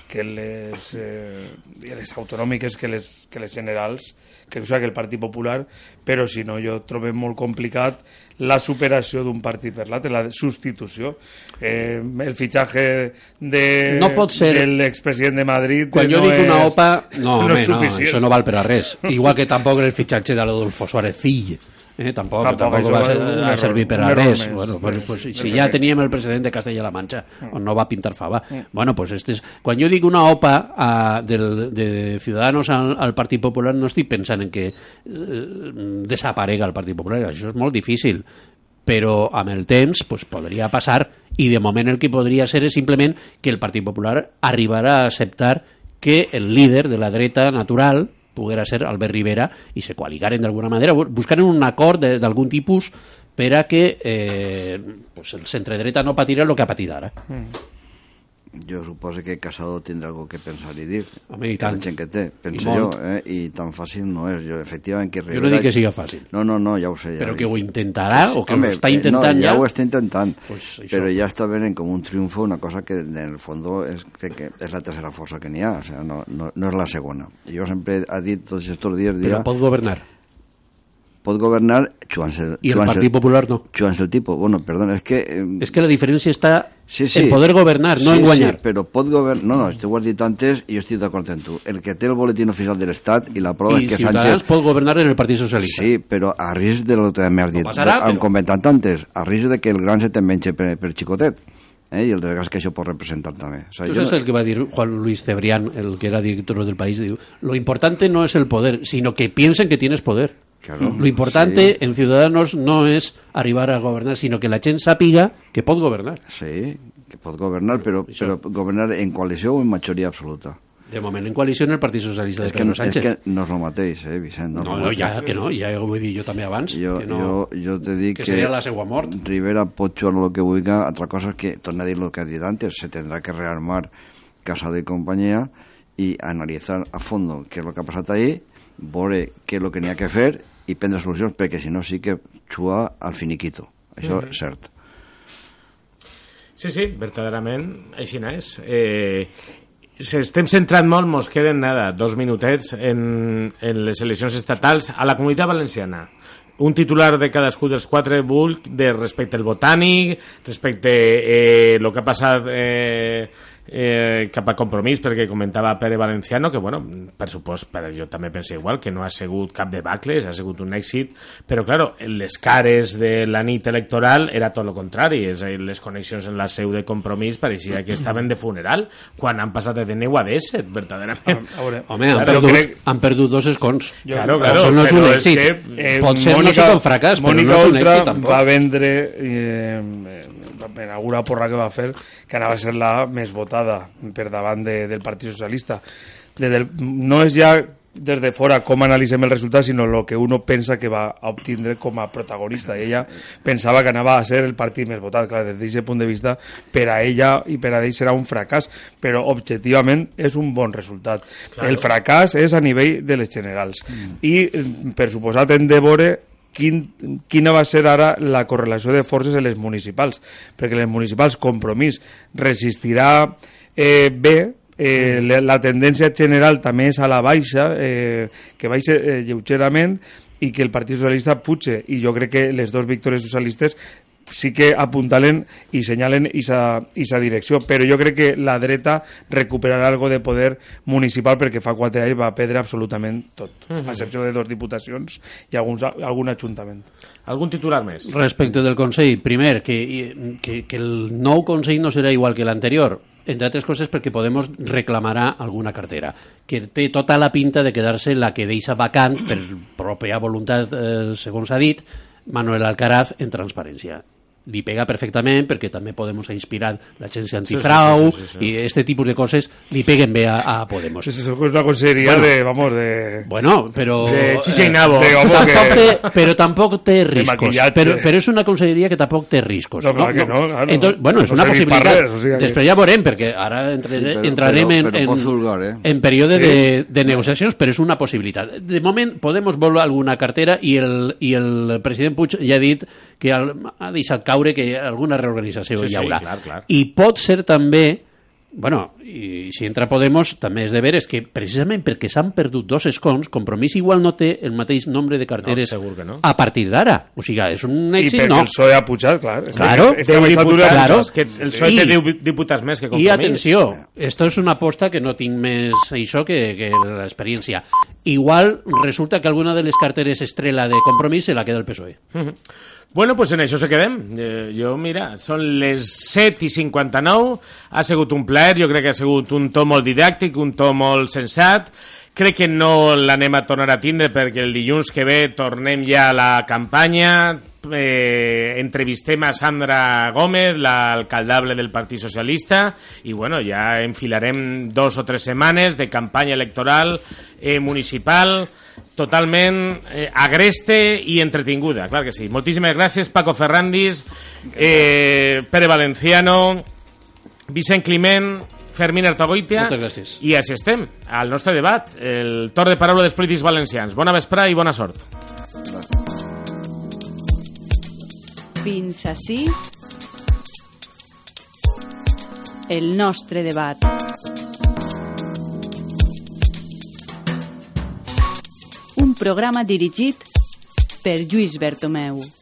Speaker 3: que les, eh, les autonòmiques que les, que les generals, que, o sigui, que el Partit Popular, però si no, jo trobem molt complicat la superació d'un partit per l'altre, la substitució. Eh, el fitxatge de,
Speaker 4: no pot ser...
Speaker 3: de l'expresident de Madrid
Speaker 4: Quan
Speaker 3: no
Speaker 4: jo dic una OPA, no,
Speaker 3: no,
Speaker 4: home, no, això no val per a res. Igual que tampoc el fitxatge de l'Adolfo Suárez fill Eh, tampoc, tampoc, tampoc va, ser, va servir per a res. Més, bueno, pues, pues, si ja teníem el president de Castella-La Manxa, mm. on no va pintar fava. Mm. Bueno, pues este és, quan jo dic una OPA a, del, de Ciudadanos al, al Partit Popular, no estic pensant en que eh, desaparega el Partit Popular, això és molt difícil però amb el temps pues, podria passar i de moment el que podria ser és simplement que el Partit Popular arribarà a acceptar que el líder de la dreta natural poguera ser Albert Rivera i se coaligaren d'alguna manera, buscaren un acord d'algun tipus per a que eh, pues el centre-dreta no patirà el que ha patit ara. Mm
Speaker 5: jo suposo que Casado tindrà algo que pensar i dir.
Speaker 4: Home, i tant.
Speaker 5: La gent que té, penso jo, eh? i tan fàcil no és. Jo, efectivament, que.
Speaker 4: Jo no dic que sigui fàcil.
Speaker 5: No, no, no, ja ho sé. Ja
Speaker 4: però que ho intentarà, o que home, ho està intentant
Speaker 5: no,
Speaker 4: ja...
Speaker 5: ja ho està intentant, pues però ja està venint com un triomfo una cosa que en el fons és, crec que és la tercera força que n'hi ha, o sea, no, no, no és la segona. Jo sempre he dit tots aquests dies...
Speaker 4: Dia, però pot governar
Speaker 5: pot governar jugant-se...
Speaker 4: I el Partit Popular no.
Speaker 5: Jugant-se el tipus. Bueno, perdona, és que... Eh,
Speaker 4: és que la diferència està sí, sí. en poder governar, no
Speaker 5: sí,
Speaker 4: en guanyar.
Speaker 5: Sí, però pot governar... No, no, tu ho has dit antes i jo estic d'acord amb tu. El que té el boletín oficial de l'Estat i la prova I és que
Speaker 4: Ciutadans
Speaker 5: Sánchez...
Speaker 4: pot governar en el Partit Socialista.
Speaker 5: Sí, però a risc de lo que m'has dit.
Speaker 4: No passarà,
Speaker 5: però... comentat antes, a risc de que el gran se te menja per, per xicotet eh? i el desgast que això pot representar també. O
Speaker 4: sea, no... el que va a dir Juan Luis Cebrián, el que era director del país, diu, lo importante no es el poder, sino que piensen que tienes poder.
Speaker 5: Claro,
Speaker 4: lo importante sí. en Ciudadanos no es arribar a gobernar, sino que la gent sàpiga que pot governar.
Speaker 5: Sí, que pot governar, però, però governar en coalició o en majoria absoluta.
Speaker 4: De moment en coalició en el Partit Socialista de Pedro Sánchez.
Speaker 5: És que no és el mateix, eh, Vicent?
Speaker 4: No, no, no ja que no, ja ho he dit jo també abans.
Speaker 5: Jo,
Speaker 4: que no,
Speaker 5: jo, jo te dic
Speaker 4: que,
Speaker 5: que...
Speaker 4: seria la seva mort.
Speaker 5: Rivera pot jugar lo que vulgui, altra cosa és que, torna a dir lo que ha dit antes, se tendrá que rearmar Casa de Compañía y analizar a fondo qué es lo que ha passat ahí, veure què és el que n'hi ha que fer i prendre solucions, perquè si no sí que xua al finiquito. Això mm -hmm. és cert.
Speaker 2: Sí, sí, verdaderament, així és. Eh, estem centrat molt, mos queden nada, dos minutets en, en les eleccions estatals a la comunitat valenciana un titular de cadascú dels quatre bulk de respecte al botànic, respecte eh, lo que ha passat eh, eh, cap a compromís perquè comentava Pere Valenciano que bueno, per supost, però jo també penso igual que no ha sigut cap debacles ha sigut un èxit, però claro les cares de la nit electoral era tot el contrari, és a dir, les connexions en la seu de compromís pareixia que estaven de funeral quan han passat de 9 a 10 verdaderament.
Speaker 4: A, veure, Home, han, claro, perdut, crec... han perdut dos escons.
Speaker 2: Jo, claro, claro,
Speaker 4: això no és un èxit.
Speaker 2: que,
Speaker 4: eh, pot ser Mònica, no sé com fracàs, però
Speaker 3: Mònica
Speaker 4: no és un
Speaker 3: Ultra
Speaker 4: èxit tampoc.
Speaker 3: va vendre eh, en alguna porra que va fer que anava a ser la més votada per davant de, del Partit Socialista. De del, no és ja des de fora com analitzem el resultat, sinó el que uno pensa que va a obtindre com a protagonista. I ella pensava que anava a ser el partit més votat. Clar, des d'aquest punt de vista, per a ella i per a ell serà un fracàs, però objectivament és un bon resultat. Claro. El fracàs és a nivell de les generals. Mm. I, per suposat, hem de veure quin, quina va ser ara la correlació de forces en les municipals, perquè les municipals compromís resistirà eh, bé, eh, la tendència general també és a la baixa, eh, que baixa eh, lleugerament, i que el Partit Socialista puja, i jo crec que les dues victòries socialistes sí que apuntalen i senyalen aquesta direcció, però jo crec que la dreta recuperarà algo de poder municipal perquè fa quatre anys va perdre absolutament tot, uh -huh. a excepció de dos diputacions i alguns, algun ajuntament.
Speaker 2: Algun titular més?
Speaker 4: Respecte del Consell, primer, que, que, que el nou Consell no serà igual que l'anterior, entre altres coses perquè Podemos reclamarà alguna cartera, que té tota la pinta de quedar-se la que deixa vacant per pròpia voluntat, eh, segons s'ha dit, Manuel Alcaraz en transparència li pega perfectament perquè també Podemos ha inspirat l'agència antifrau sí, sí, sí, sí, sí, i este tipus de coses li peguen bé a, a Podemos.
Speaker 3: Sí, sí, és una conselleria bueno, de, vamos, de...
Speaker 4: Bueno, però...
Speaker 2: De Chicha i Nabo.
Speaker 4: Eh, tampoc té, però tampoc té riscos. Però, però és una conselleria que tampoc té riscos.
Speaker 3: No, clar no, que no, claro.
Speaker 4: Entonces, bueno, és
Speaker 3: no
Speaker 4: una possibilitat.
Speaker 3: Res, o sigui que...
Speaker 4: Després ja veurem, perquè ara entre, sí, però, entrarem
Speaker 5: però, però
Speaker 4: en,
Speaker 5: vulgar, eh?
Speaker 4: en període sí. de, de negociacions, però és una possibilitat. De moment, Podemos vol alguna cartera i el, i el president Puig ja ha dit que ha deixat caure que alguna reorganització
Speaker 2: sí,
Speaker 4: hi haurà.
Speaker 2: Sí, clar, clar.
Speaker 4: I pot ser també bueno, i si entra Podemos també és de veres que precisament perquè s'han perdut dos escons, Compromís igual no té el mateix nombre de carteres
Speaker 2: no, no.
Speaker 4: a partir d'ara. O sigui, és un èxit,
Speaker 3: I perquè
Speaker 4: no.
Speaker 3: el PSOE ha pujat, clar.
Speaker 4: Claro,
Speaker 3: és que, és que
Speaker 2: diputats,
Speaker 4: claro.
Speaker 2: que el PSOE té 10 diputats més que Compromís.
Speaker 4: I atenció, esto és una aposta que no tinc més això que, que l'experiència. Igual resulta que alguna de les carteres estrella de Compromís se la queda el PSOE.
Speaker 2: Uh -huh. Bueno, pues en això se quedem. Eh, jo, mira, són les 7 i 59, ha sigut un plaer, jo crec que ha sigut un to molt didàctic, un to molt sensat, crec que no l'anem a tornar a tindre perquè el dilluns que ve tornem ja a la campanya, eh, entrevistem a Sandra Gómez, l'alcaldable del Partit Socialista, i bueno, ja enfilarem dos o tres setmanes de campanya electoral eh, municipal, totalment eh, agreste i entretinguda, clar que sí. Moltíssimes gràcies, Paco Ferrandis, eh, Pere Valenciano, Vicent Climent, Fermín Artagoitia.
Speaker 4: Moltes gràcies.
Speaker 2: I així estem, al nostre debat, el torn de paraula dels polítics valencians. Bona vesprà i bona sort.
Speaker 1: Fins així el nostre debat. Programa dirigit per Lluís Bertomeu.